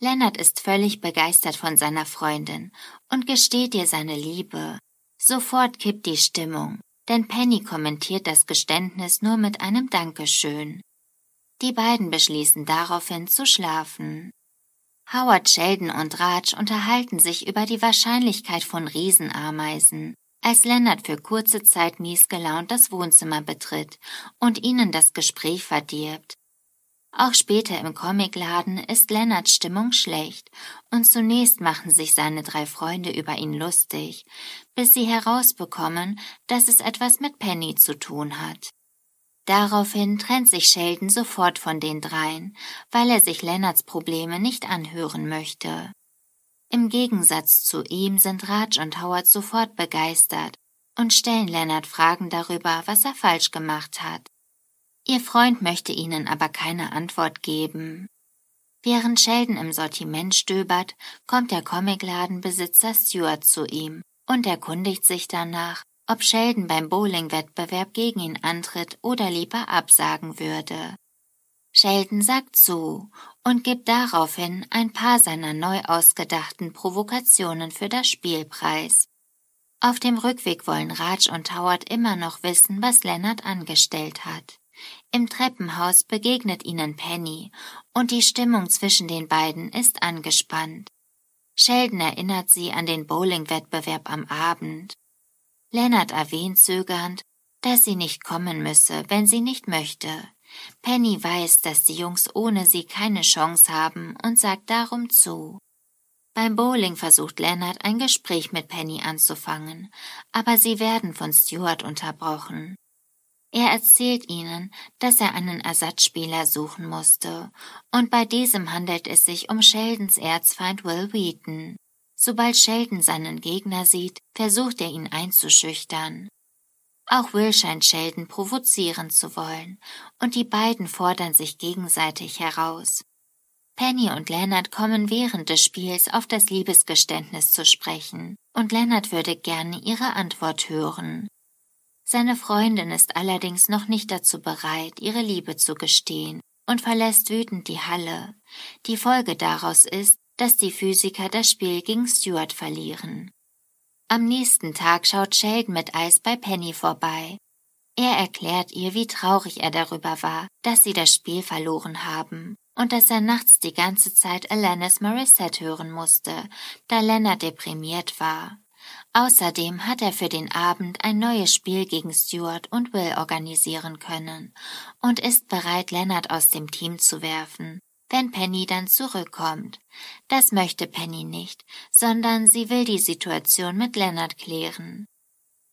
Leonard ist völlig begeistert von seiner Freundin und gesteht ihr seine Liebe. Sofort kippt die Stimmung, denn Penny kommentiert das Geständnis nur mit einem Dankeschön. Die beiden beschließen daraufhin zu schlafen. Howard Sheldon und Raj unterhalten sich über die Wahrscheinlichkeit von Riesenameisen, als Leonard für kurze Zeit miesgelaunt das Wohnzimmer betritt und ihnen das Gespräch verdirbt. Auch später im Comicladen ist Leonards Stimmung schlecht und zunächst machen sich seine drei Freunde über ihn lustig, bis sie herausbekommen, dass es etwas mit Penny zu tun hat. Daraufhin trennt sich Sheldon sofort von den dreien, weil er sich Leonards Probleme nicht anhören möchte. Im Gegensatz zu ihm sind Raj und Howard sofort begeistert und stellen Leonard Fragen darüber, was er falsch gemacht hat. Ihr Freund möchte ihnen aber keine Antwort geben. Während Sheldon im Sortiment stöbert, kommt der Comicladenbesitzer Stuart zu ihm und erkundigt sich danach, ob Sheldon beim Bowling-Wettbewerb gegen ihn antritt oder lieber absagen würde. Sheldon sagt zu und gibt daraufhin ein paar seiner neu ausgedachten Provokationen für das Spielpreis. Auf dem Rückweg wollen Raj und Howard immer noch wissen, was Leonard angestellt hat. Im Treppenhaus begegnet ihnen Penny und die Stimmung zwischen den beiden ist angespannt. Sheldon erinnert sie an den Bowling-Wettbewerb am Abend. Leonard erwähnt zögernd, dass sie nicht kommen müsse, wenn sie nicht möchte. Penny weiß, dass die Jungs ohne sie keine Chance haben und sagt darum zu. Beim Bowling versucht Leonard ein Gespräch mit Penny anzufangen, aber sie werden von Stuart unterbrochen. Er erzählt ihnen, dass er einen Ersatzspieler suchen musste, und bei diesem handelt es sich um Sheldons Erzfeind Will Wheaton. Sobald Sheldon seinen Gegner sieht, versucht er ihn einzuschüchtern. Auch Will scheint Sheldon provozieren zu wollen, und die beiden fordern sich gegenseitig heraus. Penny und Leonard kommen während des Spiels auf das Liebesgeständnis zu sprechen, und Leonard würde gerne ihre Antwort hören. Seine Freundin ist allerdings noch nicht dazu bereit, ihre Liebe zu gestehen und verlässt wütend die Halle. Die Folge daraus ist, dass die Physiker das Spiel gegen Stuart verlieren. Am nächsten Tag schaut Sheldon mit Eis bei Penny vorbei. Er erklärt ihr, wie traurig er darüber war, dass sie das Spiel verloren haben und dass er nachts die ganze Zeit Alanis Morissette hören musste, da Leonard deprimiert war. Außerdem hat er für den Abend ein neues Spiel gegen Stuart und Will organisieren können und ist bereit, Leonard aus dem Team zu werfen, wenn Penny dann zurückkommt. Das möchte Penny nicht, sondern sie will die Situation mit Leonard klären.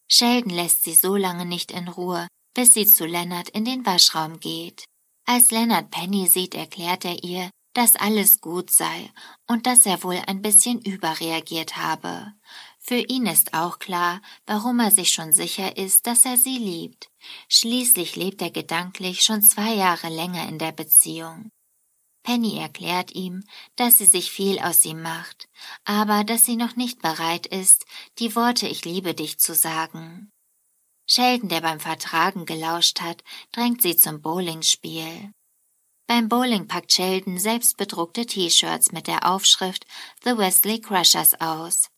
Sheldon lässt sie so lange nicht in Ruhe, bis sie zu Leonard in den Waschraum geht. Als Leonard Penny sieht, erklärt er ihr, dass alles gut sei und dass er wohl ein bisschen überreagiert habe. Für ihn ist auch klar, warum er sich schon sicher ist, dass er sie liebt. Schließlich lebt er gedanklich schon zwei Jahre länger in der Beziehung. Penny erklärt ihm, dass sie sich viel aus ihm macht, aber dass sie noch nicht bereit ist, die Worte Ich liebe dich zu sagen. Sheldon, der beim Vertragen gelauscht hat, drängt sie zum Bowlingspiel. Beim Bowling packt Sheldon selbstbedruckte T-Shirts mit der Aufschrift The Wesley Crushers aus.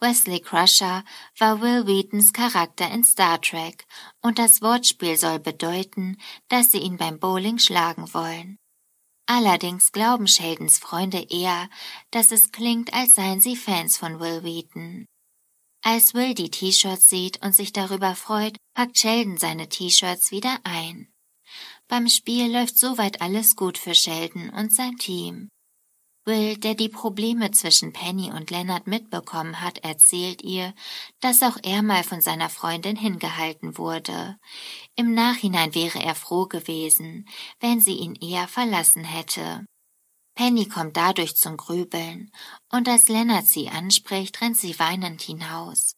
Wesley Crusher war Will Wheatons Charakter in Star Trek und das Wortspiel soll bedeuten, dass sie ihn beim Bowling schlagen wollen. Allerdings glauben Sheldons Freunde eher, dass es klingt, als seien sie Fans von Will Wheaton. Als Will die T-Shirts sieht und sich darüber freut, packt Sheldon seine T-Shirts wieder ein. Beim Spiel läuft soweit alles gut für Sheldon und sein Team. Will, der die Probleme zwischen Penny und Leonard mitbekommen hat, erzählt ihr, dass auch er mal von seiner Freundin hingehalten wurde. Im Nachhinein wäre er froh gewesen, wenn sie ihn eher verlassen hätte. Penny kommt dadurch zum Grübeln, und als Leonard sie anspricht, rennt sie weinend hinaus.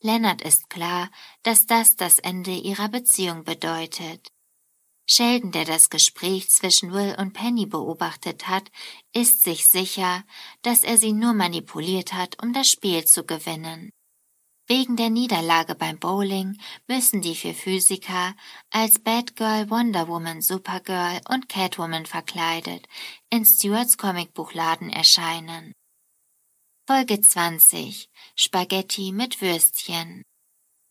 Leonard ist klar, dass das das Ende ihrer Beziehung bedeutet. Sheldon, der das Gespräch zwischen Will und Penny beobachtet hat, ist sich sicher, dass er sie nur manipuliert hat, um das Spiel zu gewinnen. Wegen der Niederlage beim Bowling müssen die vier Physiker als Batgirl, Wonder Woman, Supergirl und Catwoman verkleidet in Stewarts Comicbuchladen erscheinen. Folge 20 Spaghetti mit Würstchen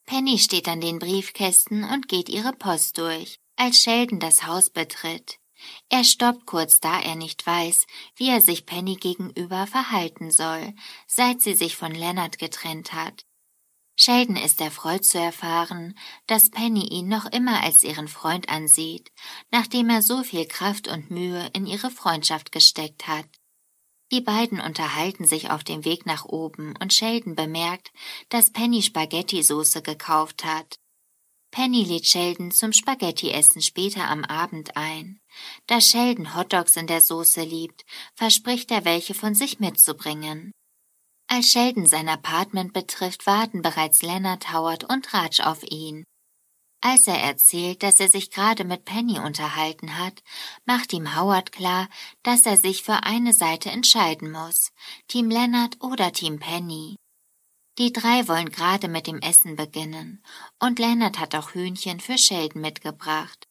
Penny steht an den Briefkästen und geht ihre Post durch als Sheldon das Haus betritt. Er stoppt kurz, da er nicht weiß, wie er sich Penny gegenüber verhalten soll, seit sie sich von Leonard getrennt hat. Sheldon ist erfreut zu erfahren, dass Penny ihn noch immer als ihren Freund ansieht, nachdem er so viel Kraft und Mühe in ihre Freundschaft gesteckt hat. Die beiden unterhalten sich auf dem Weg nach oben und Sheldon bemerkt, dass Penny Spaghetti-Soße gekauft hat. Penny lädt Sheldon zum Spaghetti-Essen später am Abend ein. Da Sheldon Hotdogs in der Soße liebt, verspricht er welche von sich mitzubringen. Als Sheldon sein Apartment betrifft, warten bereits Leonard, Howard und Raj auf ihn. Als er erzählt, dass er sich gerade mit Penny unterhalten hat, macht ihm Howard klar, dass er sich für eine Seite entscheiden muss, Team Leonard oder Team Penny. Die drei wollen gerade mit dem Essen beginnen, und Leonard hat auch Hühnchen für Sheldon mitgebracht.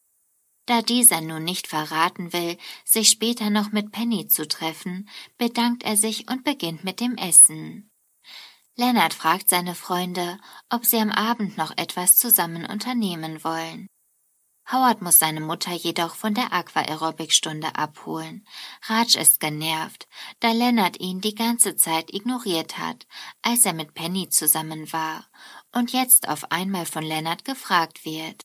Da dieser nun nicht verraten will, sich später noch mit Penny zu treffen, bedankt er sich und beginnt mit dem Essen. Leonard fragt seine Freunde, ob sie am Abend noch etwas zusammen unternehmen wollen. Howard muss seine Mutter jedoch von der Aquaerobic-Stunde abholen. Raj ist genervt, da Leonard ihn die ganze Zeit ignoriert hat, als er mit Penny zusammen war und jetzt auf einmal von Leonard gefragt wird.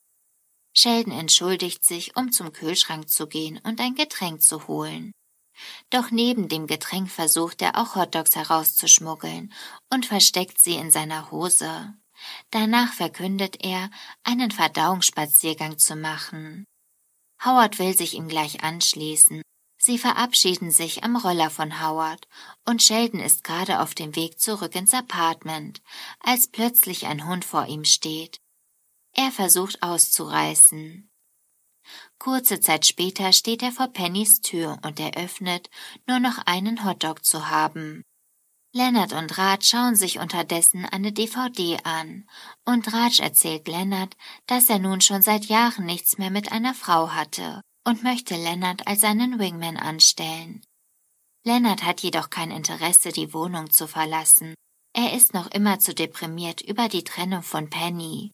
Sheldon entschuldigt sich, um zum Kühlschrank zu gehen und ein Getränk zu holen. Doch neben dem Getränk versucht er auch Hotdogs herauszuschmuggeln und versteckt sie in seiner Hose. Danach verkündet er, einen Verdauungsspaziergang zu machen. Howard will sich ihm gleich anschließen. Sie verabschieden sich am Roller von Howard und Sheldon ist gerade auf dem Weg zurück ins Apartment, als plötzlich ein Hund vor ihm steht. Er versucht auszureißen. Kurze Zeit später steht er vor Pennys Tür und eröffnet, nur noch einen Hotdog zu haben. Lennart und Raj schauen sich unterdessen eine DVD an, und Raj erzählt Lennart, dass er nun schon seit Jahren nichts mehr mit einer Frau hatte und möchte Lennart als seinen Wingman anstellen. Lennart hat jedoch kein Interesse, die Wohnung zu verlassen. Er ist noch immer zu deprimiert über die Trennung von Penny.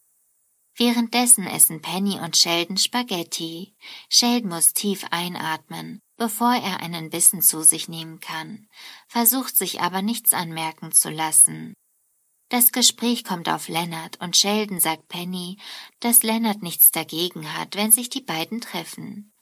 Währenddessen essen Penny und Sheldon Spaghetti. Sheldon muss tief einatmen, bevor er einen Bissen zu sich nehmen kann, versucht sich aber nichts anmerken zu lassen. Das Gespräch kommt auf Leonard und Sheldon sagt Penny, dass Leonard nichts dagegen hat, wenn sich die beiden treffen.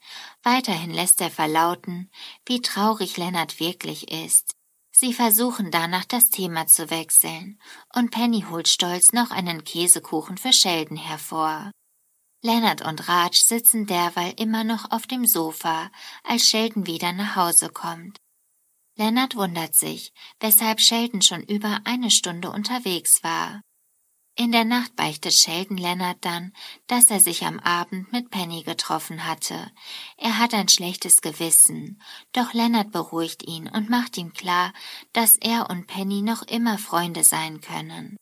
Weiterhin lässt er verlauten, wie traurig Leonard wirklich ist. Sie versuchen danach das Thema zu wechseln, und Penny holt stolz noch einen Käsekuchen für Sheldon hervor. Leonard und Raj sitzen derweil immer noch auf dem Sofa, als Sheldon wieder nach Hause kommt. Leonard wundert sich, weshalb Sheldon schon über eine Stunde unterwegs war. In der Nacht beichtet Sheldon Leonard dann, dass er sich am Abend mit Penny getroffen hatte. Er hat ein schlechtes Gewissen, doch Leonard beruhigt ihn und macht ihm klar, dass er und Penny noch immer Freunde sein können.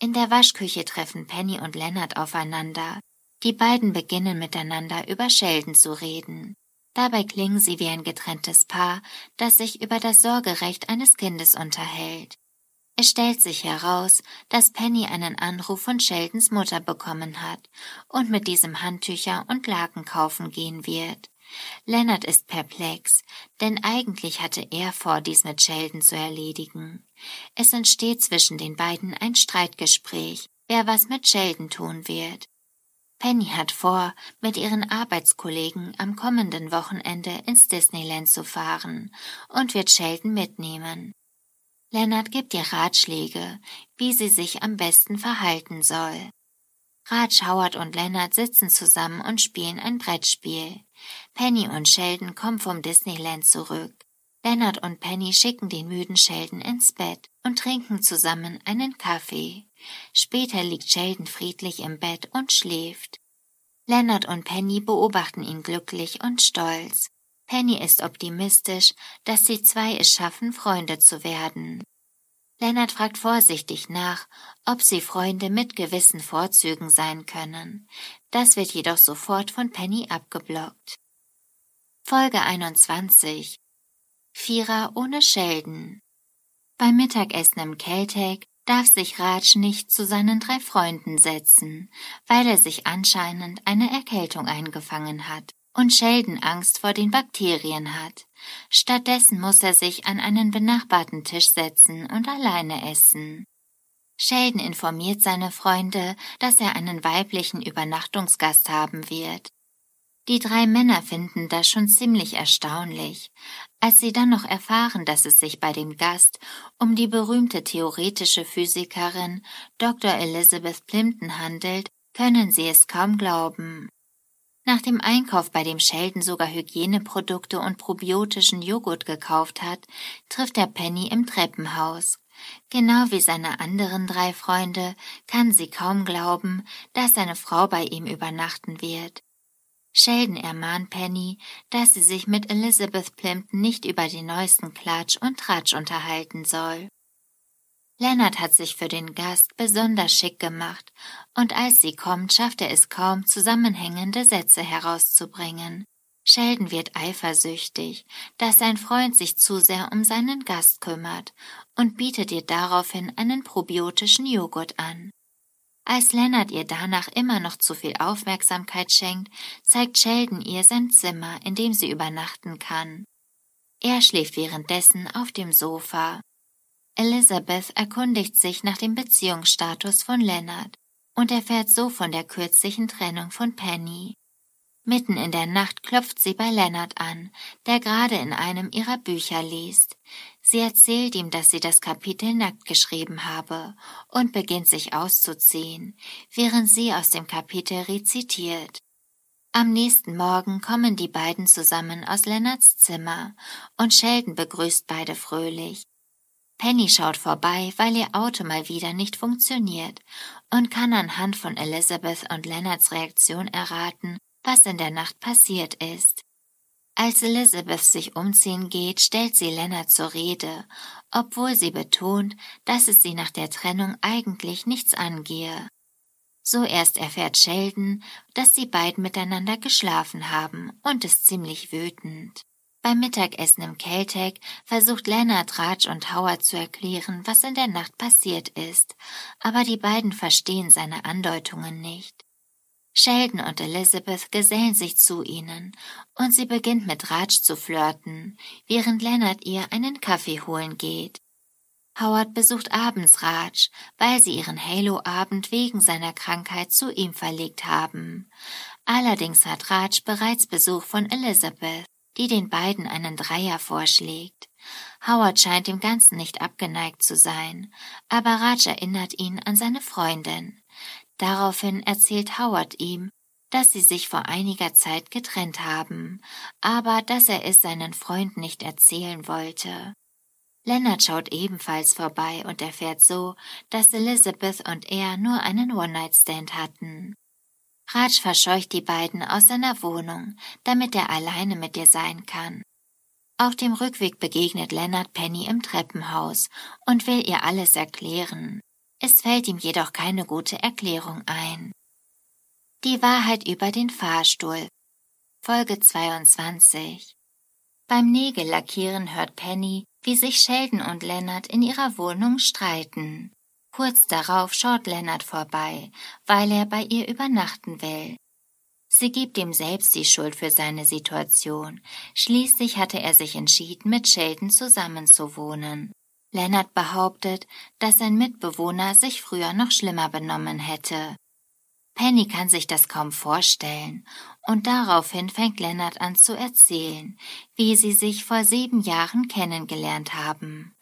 In der Waschküche treffen Penny und Leonard aufeinander. Die beiden beginnen miteinander über Sheldon zu reden. Dabei klingen sie wie ein getrenntes Paar, das sich über das Sorgerecht eines Kindes unterhält. Es stellt sich heraus, dass Penny einen Anruf von Sheldons Mutter bekommen hat und mit diesem Handtücher und Laken kaufen gehen wird. Leonard ist perplex, denn eigentlich hatte er vor, dies mit Sheldon zu erledigen. Es entsteht zwischen den beiden ein Streitgespräch, wer was mit Sheldon tun wird. Penny hat vor, mit ihren Arbeitskollegen am kommenden Wochenende ins Disneyland zu fahren und wird Sheldon mitnehmen. Leonard gibt ihr Ratschläge, wie sie sich am besten verhalten soll. Raj, Howard und Leonard sitzen zusammen und spielen ein Brettspiel. Penny und Sheldon kommen vom Disneyland zurück. Leonard und Penny schicken den müden Sheldon ins Bett und trinken zusammen einen Kaffee. Später liegt Sheldon friedlich im Bett und schläft. Leonard und Penny beobachten ihn glücklich und stolz. Penny ist optimistisch, dass die zwei es schaffen, Freunde zu werden. Leonard fragt vorsichtig nach, ob sie Freunde mit gewissen Vorzügen sein können. Das wird jedoch sofort von Penny abgeblockt. Folge 21 Vierer ohne Sheldon. Beim Mittagessen im Keltec darf sich Raj nicht zu seinen drei Freunden setzen, weil er sich anscheinend eine Erkältung eingefangen hat und Sheldon Angst vor den Bakterien hat. Stattdessen muss er sich an einen benachbarten Tisch setzen und alleine essen. Sheldon informiert seine Freunde, dass er einen weiblichen Übernachtungsgast haben wird. Die drei Männer finden das schon ziemlich erstaunlich. Als sie dann noch erfahren, dass es sich bei dem Gast um die berühmte theoretische Physikerin Dr. Elizabeth Plimpton handelt, können sie es kaum glauben. Nach dem Einkauf, bei dem Sheldon sogar Hygieneprodukte und probiotischen Joghurt gekauft hat, trifft er Penny im Treppenhaus. Genau wie seine anderen drei Freunde kann sie kaum glauben, dass seine Frau bei ihm übernachten wird. Sheldon ermahnt Penny, dass sie sich mit Elizabeth Plimpton nicht über den neuesten Klatsch und Tratsch unterhalten soll. Leonard hat sich für den Gast besonders schick gemacht, und als sie kommt, schafft er es kaum, zusammenhängende Sätze herauszubringen. Sheldon wird eifersüchtig, dass sein Freund sich zu sehr um seinen Gast kümmert und bietet ihr daraufhin einen probiotischen Joghurt an. Als Leonard ihr danach immer noch zu viel Aufmerksamkeit schenkt, zeigt Sheldon ihr sein Zimmer, in dem sie übernachten kann. Er schläft währenddessen auf dem Sofa. Elizabeth erkundigt sich nach dem Beziehungsstatus von Leonard und erfährt so von der kürzlichen Trennung von Penny. Mitten in der Nacht klopft sie bei Leonard an, der gerade in einem ihrer Bücher liest. Sie erzählt ihm, dass sie das Kapitel nackt geschrieben habe und beginnt sich auszuziehen, während sie aus dem Kapitel rezitiert. Am nächsten Morgen kommen die beiden zusammen aus Leonards Zimmer und Sheldon begrüßt beide fröhlich. Penny schaut vorbei, weil ihr Auto mal wieder nicht funktioniert und kann anhand von Elizabeth und Leonards Reaktion erraten, was in der Nacht passiert ist. Als Elizabeth sich umziehen geht, stellt sie Lennart zur Rede, obwohl sie betont, dass es sie nach der Trennung eigentlich nichts angehe. So erst erfährt Sheldon, dass die beiden miteinander geschlafen haben und ist ziemlich wütend. Beim Mittagessen im Keltec versucht Leonard Raj und Howard zu erklären, was in der Nacht passiert ist, aber die beiden verstehen seine Andeutungen nicht. Sheldon und Elizabeth gesellen sich zu ihnen, und sie beginnt mit Raj zu flirten, während Leonard ihr einen Kaffee holen geht. Howard besucht abends Raj, weil sie ihren Halo-Abend wegen seiner Krankheit zu ihm verlegt haben. Allerdings hat Raj bereits Besuch von Elizabeth, die den beiden einen Dreier vorschlägt. Howard scheint dem Ganzen nicht abgeneigt zu sein, aber Raj erinnert ihn an seine Freundin. Daraufhin erzählt Howard ihm, dass sie sich vor einiger Zeit getrennt haben, aber dass er es seinen Freund nicht erzählen wollte. Leonard schaut ebenfalls vorbei und erfährt so, dass Elizabeth und er nur einen One-Night-Stand hatten. Raj verscheucht die beiden aus seiner Wohnung, damit er alleine mit ihr sein kann. Auf dem Rückweg begegnet Leonard Penny im Treppenhaus und will ihr alles erklären. Es fällt ihm jedoch keine gute Erklärung ein. Die Wahrheit über den Fahrstuhl. Folge 22. Beim Nägellackieren hört Penny, wie sich Sheldon und Leonard in ihrer Wohnung streiten. Kurz darauf schaut Leonard vorbei, weil er bei ihr übernachten will. Sie gibt ihm selbst die Schuld für seine Situation. Schließlich hatte er sich entschieden, mit Sheldon zusammenzuwohnen. Lennart behauptet, dass sein Mitbewohner sich früher noch schlimmer benommen hätte. Penny kann sich das kaum vorstellen, und daraufhin fängt Leonard an zu erzählen, wie sie sich vor sieben Jahren kennengelernt haben.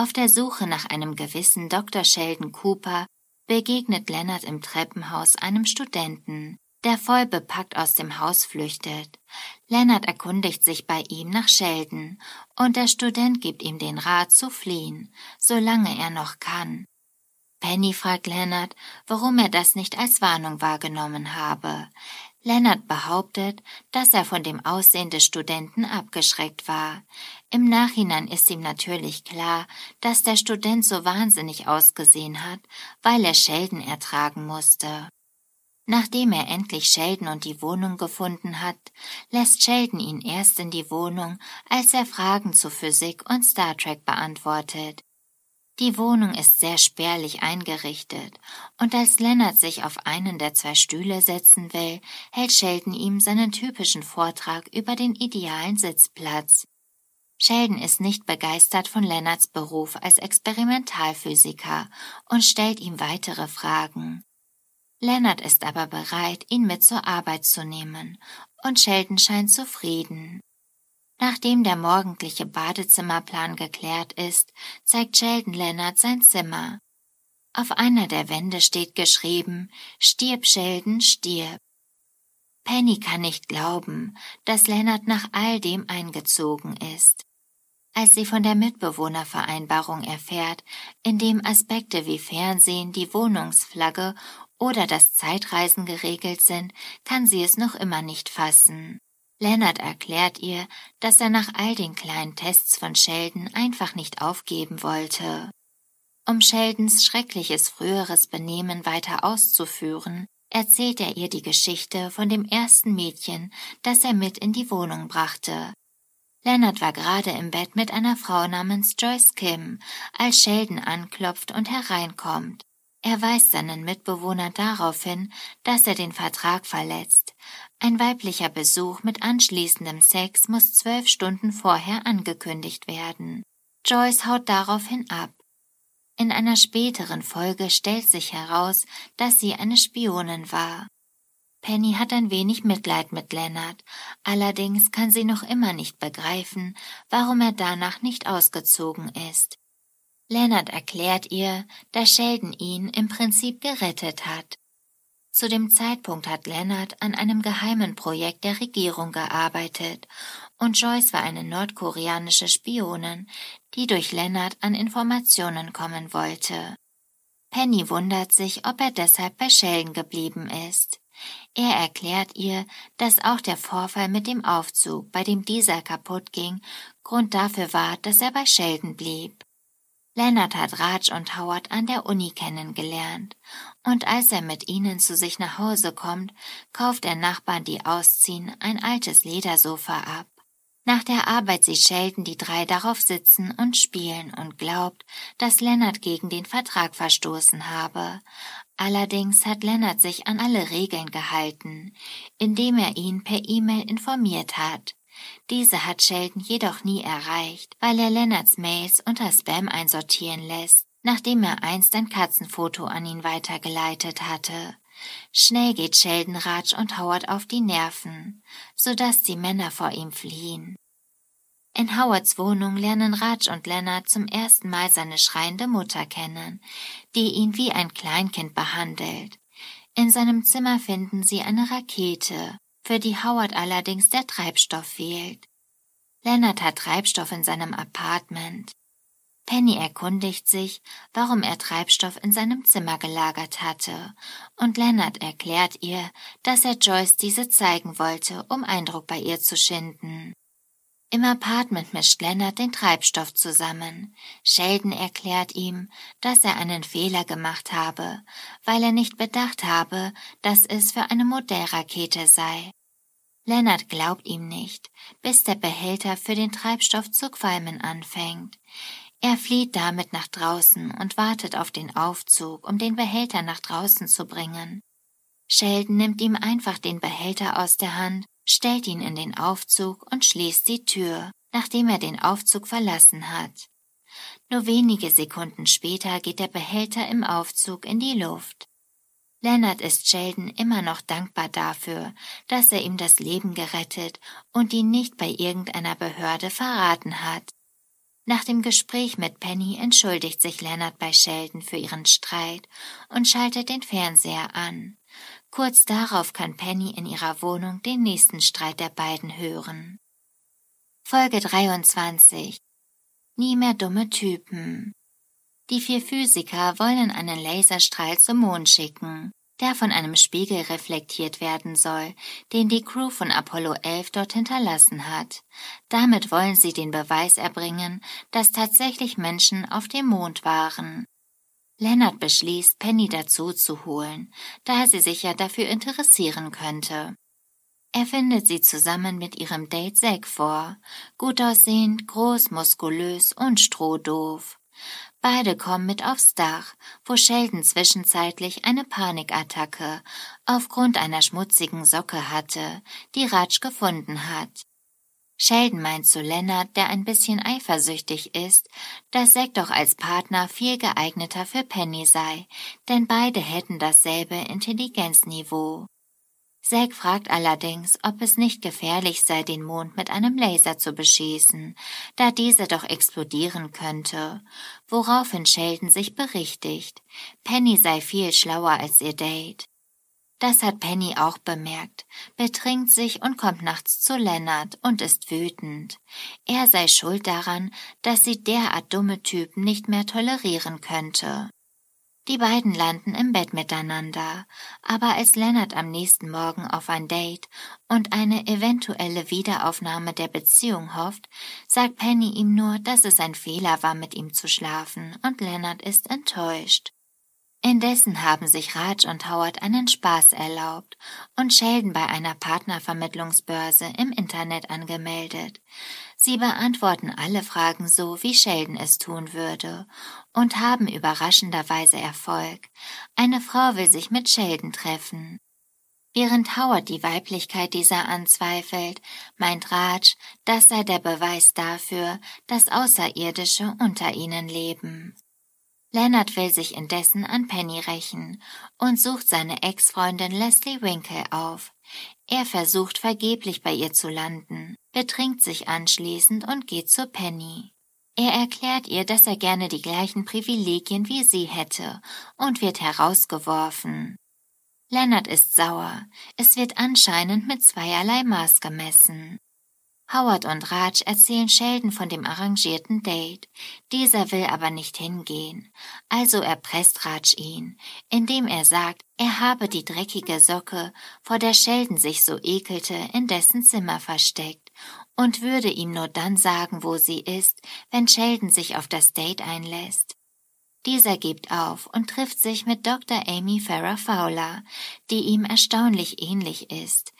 Auf der Suche nach einem gewissen Dr. Sheldon Cooper begegnet Leonard im Treppenhaus einem Studenten, der voll bepackt aus dem Haus flüchtet. Leonard erkundigt sich bei ihm nach Sheldon, und der Student gibt ihm den Rat zu fliehen, solange er noch kann. Penny fragt Leonard, warum er das nicht als Warnung wahrgenommen habe. Leonard behauptet, dass er von dem Aussehen des Studenten abgeschreckt war. Im Nachhinein ist ihm natürlich klar, dass der Student so wahnsinnig ausgesehen hat, weil er Sheldon ertragen musste. Nachdem er endlich Sheldon und die Wohnung gefunden hat, lässt Sheldon ihn erst in die Wohnung, als er Fragen zu Physik und Star Trek beantwortet. Die Wohnung ist sehr spärlich eingerichtet, und als Leonard sich auf einen der zwei Stühle setzen will, hält Sheldon ihm seinen typischen Vortrag über den idealen Sitzplatz. Sheldon ist nicht begeistert von Leonards Beruf als Experimentalphysiker und stellt ihm weitere Fragen. Leonard ist aber bereit, ihn mit zur Arbeit zu nehmen, und Sheldon scheint zufrieden. Nachdem der morgendliche Badezimmerplan geklärt ist, zeigt Sheldon Leonard sein Zimmer. Auf einer der Wände steht geschrieben, Stirb, Sheldon, stirb. Penny kann nicht glauben, dass Leonard nach all dem eingezogen ist. Als sie von der Mitbewohnervereinbarung erfährt, in dem Aspekte wie Fernsehen, die Wohnungsflagge oder das Zeitreisen geregelt sind, kann sie es noch immer nicht fassen. Leonard erklärt ihr, dass er nach all den kleinen Tests von Sheldon einfach nicht aufgeben wollte. Um Sheldons schreckliches früheres Benehmen weiter auszuführen, erzählt er ihr die Geschichte von dem ersten Mädchen, das er mit in die Wohnung brachte. Leonard war gerade im Bett mit einer Frau namens Joyce Kim, als Sheldon anklopft und hereinkommt. Er weist seinen Mitbewohner darauf hin, dass er den Vertrag verletzt. Ein weiblicher Besuch mit anschließendem Sex muss zwölf Stunden vorher angekündigt werden. Joyce haut daraufhin ab. In einer späteren Folge stellt sich heraus, dass sie eine Spionin war. Penny hat ein wenig Mitleid mit Leonard, allerdings kann sie noch immer nicht begreifen, warum er danach nicht ausgezogen ist. Leonard erklärt ihr, dass Sheldon ihn im Prinzip gerettet hat. Zu dem Zeitpunkt hat Leonard an einem geheimen Projekt der Regierung gearbeitet und Joyce war eine nordkoreanische Spionin, die durch Leonard an Informationen kommen wollte. Penny wundert sich, ob er deshalb bei Sheldon geblieben ist. Er erklärt ihr, dass auch der Vorfall mit dem Aufzug, bei dem dieser kaputt ging, Grund dafür war, dass er bei Sheldon blieb. Leonard hat Raj und Howard an der Uni kennengelernt, und als er mit ihnen zu sich nach Hause kommt, kauft er Nachbarn, die ausziehen, ein altes Ledersofa ab. Nach der Arbeit sieht Sheldon die drei darauf sitzen und spielen und glaubt, dass Leonard gegen den Vertrag verstoßen habe. Allerdings hat Leonard sich an alle Regeln gehalten, indem er ihn per E-Mail informiert hat. Diese hat Sheldon jedoch nie erreicht, weil er Leonards Mails unter Spam einsortieren lässt, nachdem er einst ein Katzenfoto an ihn weitergeleitet hatte. Schnell geht Sheldon Raj und Howard auf die Nerven, so dass die Männer vor ihm fliehen. In Howards Wohnung lernen Raj und Leonard zum ersten Mal seine schreiende Mutter kennen, die ihn wie ein Kleinkind behandelt. In seinem Zimmer finden sie eine Rakete, für die Howard allerdings der Treibstoff fehlt. Leonard hat Treibstoff in seinem Apartment. Penny erkundigt sich, warum er Treibstoff in seinem Zimmer gelagert hatte, und Leonard erklärt ihr, dass er Joyce diese zeigen wollte, um Eindruck bei ihr zu schinden. Im Apartment mischt Leonard den Treibstoff zusammen. Sheldon erklärt ihm, dass er einen Fehler gemacht habe, weil er nicht bedacht habe, dass es für eine Modellrakete sei. Lennart glaubt ihm nicht, bis der Behälter für den Treibstoff zu qualmen anfängt. Er flieht damit nach draußen und wartet auf den Aufzug, um den Behälter nach draußen zu bringen. Sheldon nimmt ihm einfach den Behälter aus der Hand, stellt ihn in den Aufzug und schließt die Tür, nachdem er den Aufzug verlassen hat. Nur wenige Sekunden später geht der Behälter im Aufzug in die Luft. Leonard ist Sheldon immer noch dankbar dafür, dass er ihm das Leben gerettet und ihn nicht bei irgendeiner Behörde verraten hat. Nach dem Gespräch mit Penny entschuldigt sich Leonard bei Sheldon für ihren Streit und schaltet den Fernseher an. Kurz darauf kann Penny in ihrer Wohnung den nächsten Streit der beiden hören. Folge 23 Nie mehr dumme Typen die vier Physiker wollen einen Laserstrahl zum Mond schicken, der von einem Spiegel reflektiert werden soll, den die Crew von Apollo 11 dort hinterlassen hat. Damit wollen sie den Beweis erbringen, dass tatsächlich Menschen auf dem Mond waren. Leonard beschließt, Penny dazu zu holen, da sie sich ja dafür interessieren könnte. Er findet sie zusammen mit ihrem Date Zack vor, gut aussehend, groß, muskulös und strohdoof. Beide kommen mit aufs Dach, wo Sheldon zwischenzeitlich eine Panikattacke aufgrund einer schmutzigen Socke hatte, die Raj gefunden hat. Sheldon meint zu Leonard, der ein bisschen eifersüchtig ist, dass Zack doch als Partner viel geeigneter für Penny sei, denn beide hätten dasselbe Intelligenzniveau. Zack fragt allerdings, ob es nicht gefährlich sei, den Mond mit einem Laser zu beschießen, da dieser doch explodieren könnte, woraufhin Sheldon sich berichtigt, Penny sei viel schlauer als ihr Date. Das hat Penny auch bemerkt, betrinkt sich und kommt nachts zu Leonard und ist wütend. Er sei schuld daran, dass sie derart dumme Typen nicht mehr tolerieren könnte. Die beiden landen im Bett miteinander, aber als Leonard am nächsten Morgen auf ein Date und eine eventuelle Wiederaufnahme der Beziehung hofft, sagt Penny ihm nur, dass es ein Fehler war, mit ihm zu schlafen, und Leonard ist enttäuscht. Indessen haben sich Raj und Howard einen Spaß erlaubt und Sheldon bei einer Partnervermittlungsbörse im Internet angemeldet. Sie beantworten alle Fragen so, wie Sheldon es tun würde und haben überraschenderweise Erfolg. Eine Frau will sich mit Sheldon treffen. Während Howard die Weiblichkeit dieser anzweifelt, meint Raj, das sei der Beweis dafür, dass Außerirdische unter ihnen leben. Leonard will sich indessen an Penny rächen und sucht seine Ex-Freundin Leslie Winkle auf. Er versucht vergeblich bei ihr zu landen, betrinkt sich anschließend und geht zu Penny. Er erklärt ihr, dass er gerne die gleichen Privilegien wie sie hätte und wird herausgeworfen. Leonard ist sauer. Es wird anscheinend mit zweierlei Maß gemessen. Howard und Raj erzählen Sheldon von dem arrangierten Date. Dieser will aber nicht hingehen. Also erpresst Raj ihn, indem er sagt, er habe die dreckige Socke, vor der Sheldon sich so ekelte, in dessen Zimmer versteckt und würde ihm nur dann sagen, wo sie ist, wenn Sheldon sich auf das Date einlässt. Dieser gibt auf und trifft sich mit Dr. Amy Farrah Fowler, die ihm erstaunlich ähnlich ist,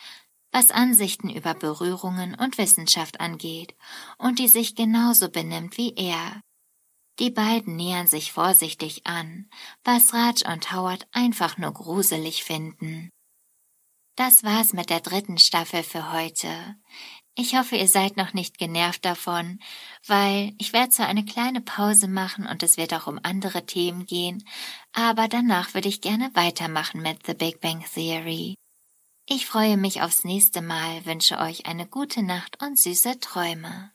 was Ansichten über Berührungen und Wissenschaft angeht und die sich genauso benimmt wie er. Die beiden nähern sich vorsichtig an, was Raj und Howard einfach nur gruselig finden. Das war's mit der dritten Staffel für heute. Ich hoffe, ihr seid noch nicht genervt davon, weil ich werde zwar eine kleine Pause machen und es wird auch um andere Themen gehen, aber danach würde ich gerne weitermachen mit The Big Bang Theory. Ich freue mich aufs nächste Mal, wünsche euch eine gute Nacht und süße Träume.